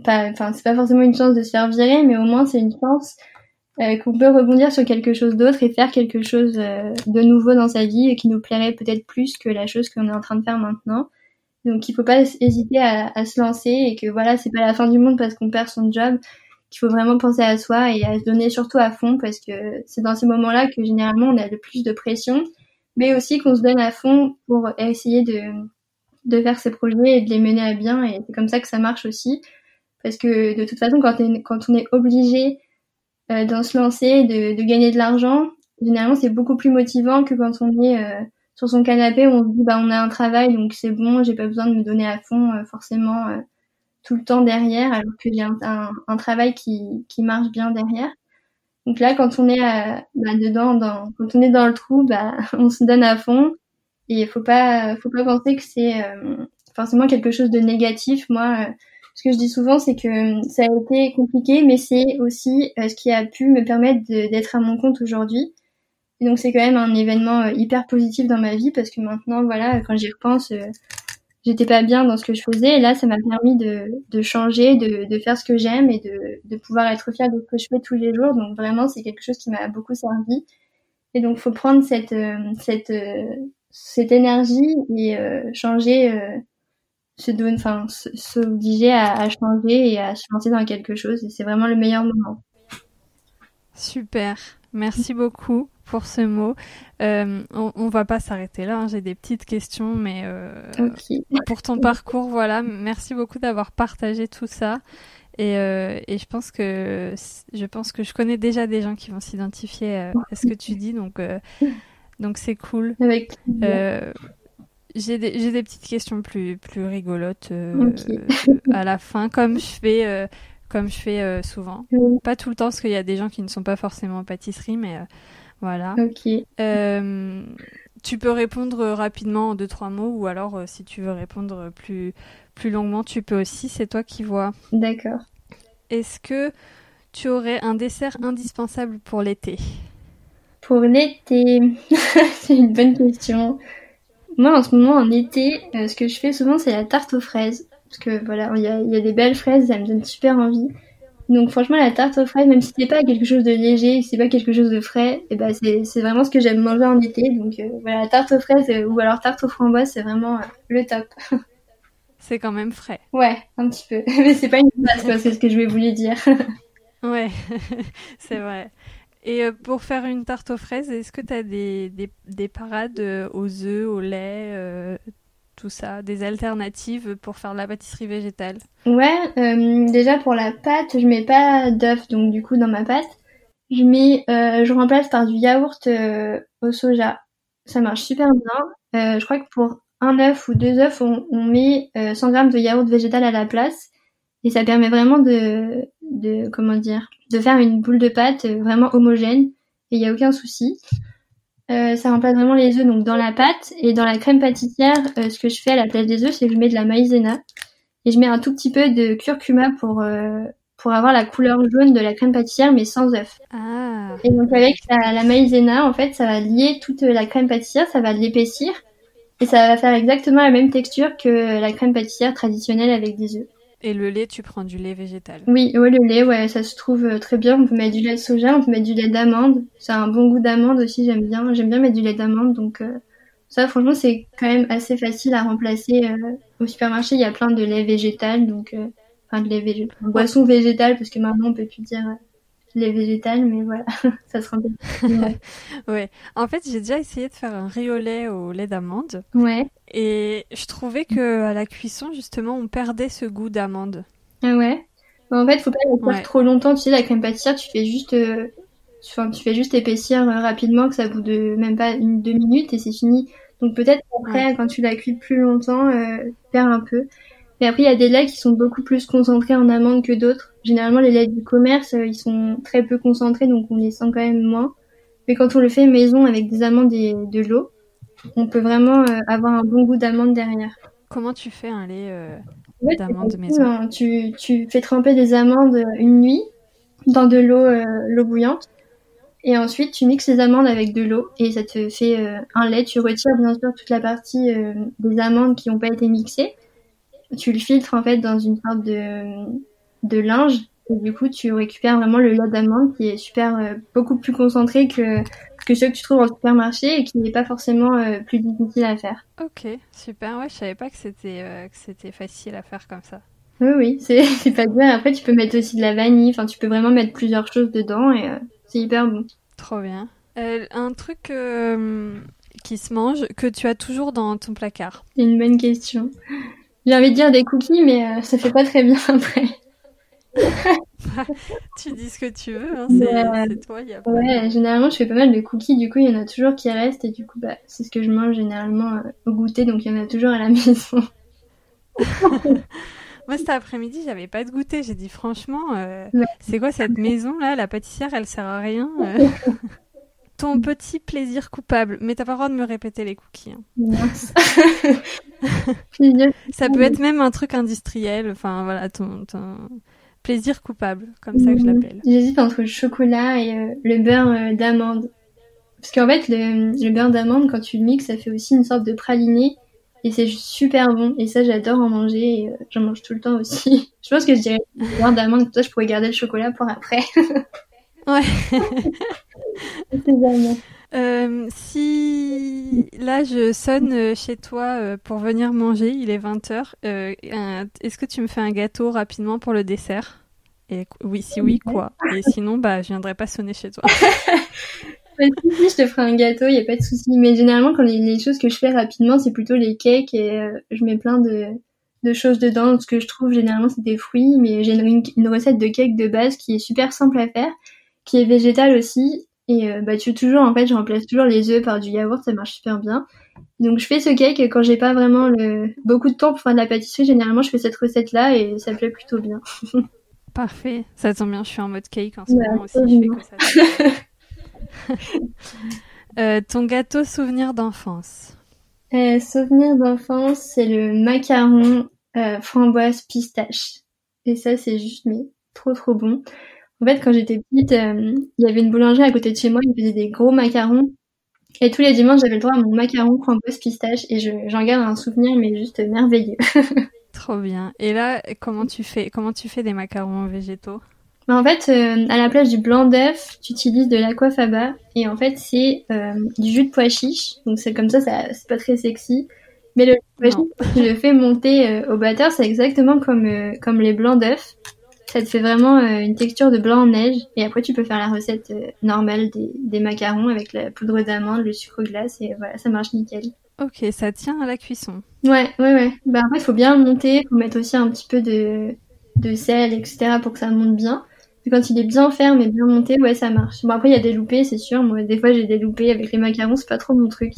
enfin c'est pas forcément une chance de se faire virer mais au moins c'est une chance euh, qu'on peut rebondir sur quelque chose d'autre et faire quelque chose de nouveau dans sa vie et qui nous plairait peut-être plus que la chose qu'on est en train de faire maintenant. Donc il faut pas hésiter à, à se lancer et que voilà c'est pas la fin du monde parce qu'on perd son job. Qu'il faut vraiment penser à soi et à se donner surtout à fond parce que c'est dans ces moments-là que généralement on a le plus de pression, mais aussi qu'on se donne à fond pour essayer de, de faire ses projets et de les mener à bien et c'est comme ça que ça marche aussi. Parce que de toute façon quand, quand on est obligé euh, d'en se lancer, de, de gagner de l'argent, généralement c'est beaucoup plus motivant que quand on est euh, sur son canapé où on se dit bah on a un travail donc c'est bon, j'ai pas besoin de me donner à fond euh, forcément euh, tout le temps derrière, alors que j'ai un, un, travail qui, qui marche bien derrière. Donc là, quand on est bah, dedans, dans, quand on est dans le trou, bah, on se donne à fond. Et faut pas, faut pas penser que c'est euh, forcément quelque chose de négatif. Moi, euh, ce que je dis souvent, c'est que ça a été compliqué, mais c'est aussi euh, ce qui a pu me permettre d'être à mon compte aujourd'hui. Donc c'est quand même un événement hyper positif dans ma vie parce que maintenant, voilà, quand j'y repense, j'étais pas bien dans ce que je faisais et là ça m'a permis de, de changer, de, de faire ce que j'aime et de, de pouvoir être fière de ce que je fais tous les jours. Donc vraiment c'est quelque chose qui m'a beaucoup servi. Et donc faut prendre cette euh, cette euh, cette énergie et euh, changer, se donner, enfin s'obliger à, à changer et à se lancer dans quelque chose. Et c'est vraiment le meilleur moment. Super, merci beaucoup pour ce mot. Euh, on, on, va pas s'arrêter là. Hein. J'ai des petites questions, mais euh, pour ton parcours, voilà. Merci beaucoup d'avoir partagé tout ça. Et, euh, et, je pense que je pense que je connais déjà des gens qui vont s'identifier à ce que tu dis, donc donc c'est cool. Avec j'ai des, j'ai des petites questions plus plus rigolotes à la fin, comme je fais comme je fais souvent. Pas tout le temps, parce qu'il y a des gens qui ne sont pas forcément en pâtisserie, mais voilà. Euh, tu peux répondre rapidement en deux trois mots ou alors euh, si tu veux répondre plus plus longuement, tu peux aussi. C'est toi qui vois. D'accord. Est-ce que tu aurais un dessert indispensable pour l'été? Pour l'été, c'est une bonne question. Moi, en ce moment, en été, euh, ce que je fais souvent, c'est la tarte aux fraises. Parce que voilà, il y a, y a, des belles fraises, ça me donne super envie. Donc franchement, la tarte aux fraises, même si c'est pas quelque chose de léger, si c'est pas quelque chose de frais, et eh ben c'est vraiment ce que j'aime manger en été. Donc euh, voilà, la tarte aux fraises euh, ou alors tarte aux framboises, c'est vraiment le top. c'est quand même frais. Ouais, un petit peu. Mais c'est pas une base, quoi, c'est ce que je vais vous dire. ouais, c'est vrai. Et pour faire une tarte aux fraises, est-ce que tu as des, des, des, parades aux œufs, au lait tout ça, des alternatives pour faire de la pâtisserie végétale? Ouais, euh, déjà pour la pâte, je mets pas d'œuf, donc du coup dans ma pâte, je mets, euh, je remplace par du yaourt euh, au soja. Ça marche super bien. je crois que pour un œuf ou deux œufs, on, met 100 grammes de yaourt végétal à la place, et ça permet vraiment de, de comment dire, de faire une boule de pâte vraiment homogène, et il y a aucun souci. Euh, ça remplace vraiment les œufs donc dans la pâte et dans la crème pâtissière euh, ce que je fais à la place des œufs c'est que je mets de la maïzena et je mets un tout petit peu de curcuma pour euh, pour avoir la couleur jaune de la crème pâtissière mais sans œufs. Ah Et donc avec la, maïzena, en fait, ça va lier toute la crème pâtissière, ça va l'épaissir et ça va faire exactement la même texture que la crème pâtissière traditionnelle avec des œufs. Et le lait, tu prends du lait végétal Oui, ouais, le lait, ouais, ça se trouve euh, très bien. On peut mettre du lait de soja, on peut mettre du lait d'amande. Ça a un bon goût d'amande aussi, j'aime bien. J'aime bien mettre du lait d'amande, donc euh, ça, franchement, c'est quand même assez facile à remplacer. Euh, au supermarché, il y a plein de lait végétal, donc enfin de lait végétal, boisson végétale, parce que maintenant on peut plus dire lait végétal, mais voilà, ça se rend ouais. En fait, j'ai déjà essayé de faire un riolet au lait d'amande. Ouais. Et je trouvais que à la cuisson, justement, on perdait ce goût d'amande. Ah ouais. Bah, en fait, faut pas le faire trop longtemps. Tu sais, la crème pâtissière, tu fais juste, euh, tu fais juste épaissir euh, rapidement, que ça bout de même pas une deux minutes et c'est fini. Donc peut-être après, quand tu la cuis plus longtemps, euh, perds un peu. Mais après, il y a des laits qui sont beaucoup plus concentrés en amande que d'autres. Généralement, les laits du commerce, euh, ils sont très peu concentrés, donc on les sent quand même moins. Mais quand on le fait maison avec des amandes et de l'eau, on peut vraiment euh, avoir un bon goût d'amande derrière. Comment tu fais un lait euh, d'amande maison hein. tu, tu, fais tremper des amandes une nuit dans de l'eau l'eau bouillante. Et ensuite, tu mixes les amandes avec de l'eau et ça te fait un lait. Tu retires bien sûr toute la partie des amandes qui n'ont pas été mixées tu le filtres en fait dans une sorte de, de linge et du coup tu récupères vraiment le lait d'amande qui est super euh, beaucoup plus concentré que que ceux que tu trouves en supermarché et qui n'est pas forcément euh, plus difficile à faire. Ok, super. Ouais, je savais pas que c'était euh, que c'était facile à faire comme ça. Oui, oui, c'est c'est pas dur. Après, tu peux mettre aussi de la vanille. Enfin, tu peux vraiment mettre plusieurs choses dedans et c'est hyper bon. Trop bien. un truc qui se mange que tu as toujours dans ton placard. C'est une bonne question. J'ai envie de dire des cookies, mais ça fait pas très bien après. tu dis ce que tu veux, hein, c'est toi. Y a ouais, généralement je fais pas mal de cookies, du coup il y en a toujours qui restent et du coup bah, c'est ce que je mange généralement euh, au goûter, donc il y en a toujours à la maison. Moi cet après-midi j'avais pas de goûter, j'ai dit franchement, euh, c'est quoi cette maison là, la pâtissière elle sert à rien ton petit plaisir coupable. Mais t'as pas le droit de me répéter les cookies. Hein. ça peut être même un truc industriel. Enfin voilà, ton, plaisir coupable, comme ça que je l'appelle. J'hésite entre le chocolat et euh, le beurre euh, d'amande. Parce qu'en fait, le, beurre d'amande, quand tu le mixes, ça fait aussi une sorte de praliné. Et c'est super bon. Et ça, j'adore en manger. Euh, j'en mange tout le temps aussi. je pense que je dirais le beurre d'amande. Ça, je pourrais garder le chocolat pour après. Ouais. euh, si là je sonne chez toi euh, pour venir manger, il est 20h, euh, est-ce que tu me fais un gâteau rapidement pour le dessert? Et oui, si oui, quoi? Et sinon, bah, je viendrai pas sonner chez toi. si, je te ferai un gâteau, il y a pas de souci. Mais généralement, quand les, choses que je fais rapidement, c'est plutôt les cakes et euh, je mets plein de, de choses dedans. Ce que je trouve généralement, c'est des fruits, mais j'ai une, une recette de cake de base qui est super simple à faire qui est végétal aussi. Et euh, bah tu toujours en fait je remplace toujours les œufs par du yaourt, ça marche super bien. Donc je fais ce cake quand j'ai pas vraiment le... beaucoup de temps pour faire de la pâtisserie, généralement je fais cette recette là et ça me plaît plutôt bien. Parfait, ça tombe bien, je suis en mode cake en ce moment aussi, je fais que ça. euh, ton gâteau souvenir d'enfance? Euh, Souvenir d'enfance, c'est le macaron framboise pistache. Et ça c'est juste mais trop trop bon. En fait, quand j'étais petite, euh, il y avait une boulangerie à côté de chez moi, ils faisaient des gros macarons. Et tous les dimanches, j'avais le droit à mon macaron framboise pistache et j'en garde un souvenir, mais juste merveilleux. Trop bien. Et là, comment tu fais, comment tu fais des macarons végétaux? Bah, En fait, euh, à la place du blanc d'œuf, tu utilises de l'aquafaba et en fait, c'est euh, du jus de pois chiche. Donc c'est comme ça, ça c'est pas très sexy. Mais le pois chiche, tu le fais monter au batteur, c'est exactement comme comme les blancs d'œuf. Ça te fait vraiment euh, une texture de blanc en neige. Et après, tu peux faire la recette euh, normale des, macarons avec la poudre d'amande, le sucre glace, et voilà, ça marche nickel. Ok, ça tient à la cuisson. Ouais, ouais, ouais. Bah après, il faut bien le monter, faut mettre aussi un petit peu de, de sel, etc. pour que ça monte bien. Et quand il est bien ferme et bien monté, ouais, ça marche. Bon, après, il y a des loupés, c'est sûr. Moi, des fois, j'ai des loupés avec les macarons, c'est pas trop mon truc.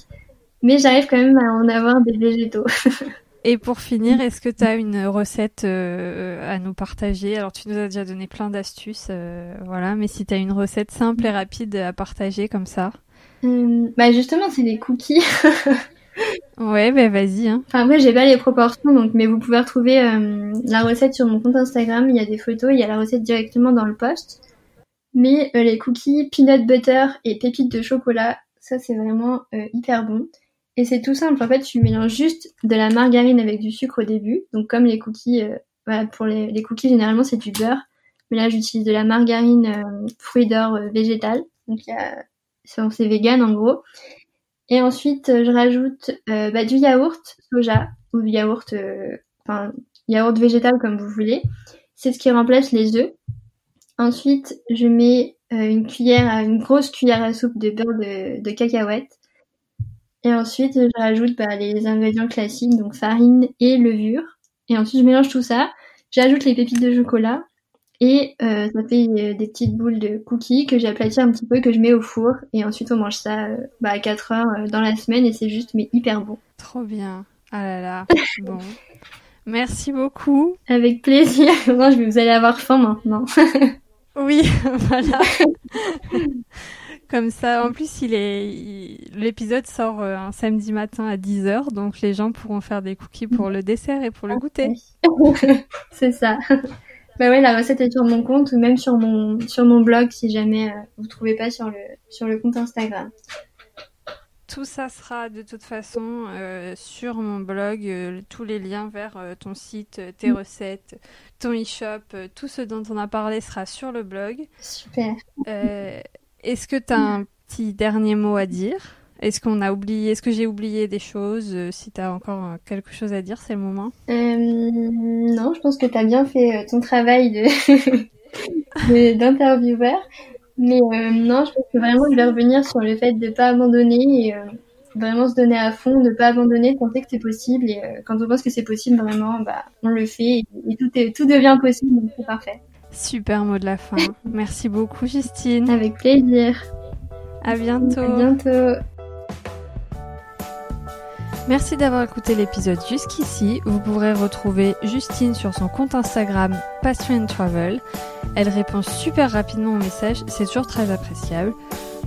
Mais j'arrive quand même à en avoir des végétaux. Et pour finir, est-ce que tu as une recette euh, à nous partager? Alors, tu nous as déjà donné plein d'astuces, euh, voilà, mais si tu as une recette simple et rapide à partager comme ça? Euh, Bah, justement, c'est des cookies. ouais, bah vas-y. Hein. Enfin, après, j'ai pas les proportions, donc, mais vous pouvez retrouver la recette sur mon compte Instagram. Il y a des photos, il y a la recette directement dans le post. Mais les cookies peanut butter et pépites de chocolat, ça c'est vraiment hyper bon. Et c'est tout simple, en fait, tu mélanges juste de la margarine avec du sucre au début. Donc comme les cookies, voilà, pour les, cookies généralement c'est du beurre. Mais là j'utilise de la margarine fruit d'or végétal. Donc il y a c'est vegan en gros. Et ensuite, je rajoute euh, bah, du yaourt soja ou du yaourt, euh, enfin yaourt végétal comme vous voulez. C'est ce qui remplace les œufs. Ensuite, je mets euh, une cuillère, une grosse cuillère à soupe de beurre de, de cacahuète. Et ensuite, je rajoute bah, les ingrédients classiques, donc farine et levure. Et ensuite, je mélange tout ça. J'ajoute les pépites de chocolat et euh, ça fait euh, des petites boules de cookies que j'aplatis un petit peu, que je mets au four. Et ensuite, on mange ça euh, bah, à 4 heures dans la semaine et c'est juste mais hyper bon. Trop bien. Ah là là. bon. Merci beaucoup. Avec plaisir. Je vais vous allez avoir faim maintenant. oui, voilà. Comme ça, en plus, il est, l'épisode sort un samedi matin à 10h, donc les gens pourront faire des cookies pour le dessert et pour le goûter. c'est ça. Bah ouais, la recette est sur mon compte ou même sur mon sur mon blog si jamais euh, vous trouvez pas sur le sur le compte Instagram. Tout ça sera de toute façon euh, sur mon blog, euh, tous les liens vers ton site, tes mm. recettes, ton e-shop, tout ce dont on a parlé sera sur le blog. Super. Est-ce que tu as un petit dernier mot à dire? Est-ce qu'on a oublié, est-ce que j'ai oublié des choses? Euh, Si tu as encore euh, quelque chose à dire, c'est le moment. Euh, non, je pense que tu as bien fait ton travail de d'intervieweur. Mais non, je pense que vraiment je vais revenir sur le fait de ne pas abandonner et vraiment se donner à fond, de ne pas abandonner, penser que c'est possible. Et quand on pense que c'est possible, vraiment, bah, on le fait et, tout, est, tout devient possible, donc c'est parfait. Super mot de la fin. Merci beaucoup, Justine. Avec plaisir. À bientôt. À bientôt. Merci d'avoir écouté l'épisode jusqu'ici. Vous pourrez retrouver Justine sur son compte Instagram Pastry Travel. Elle répond super rapidement aux messages, c'est toujours très appréciable.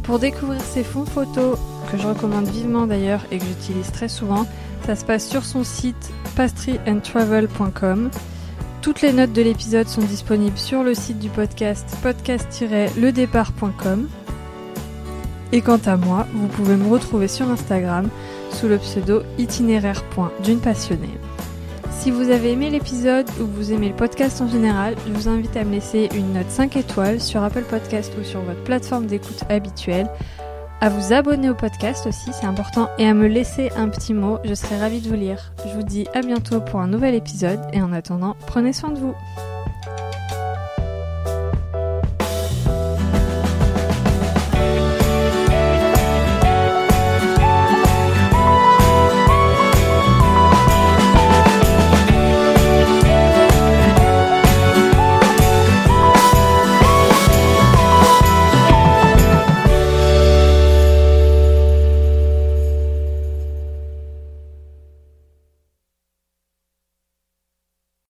Pour découvrir ses fonds photos, que je recommande vivement d'ailleurs et que j'utilise très souvent, ça se passe sur son site pastryandtravel.com. Toutes les notes de l'épisode sont disponibles sur le site du podcast podcast-ledépart.com. Et quant à moi, vous pouvez me retrouver sur Instagram sous le pseudo itinéraire d'une passionnée. Si vous avez aimé l'épisode ou vous aimez le podcast en général, je vous invite à me laisser une note 5 étoiles sur Apple Podcast ou sur votre plateforme d'écoute habituelle, à vous abonner au podcast aussi, c'est important, et à me laisser un petit mot, je serai ravie de vous lire. Je vous dis à bientôt pour un nouvel épisode et en attendant, prenez soin de vous.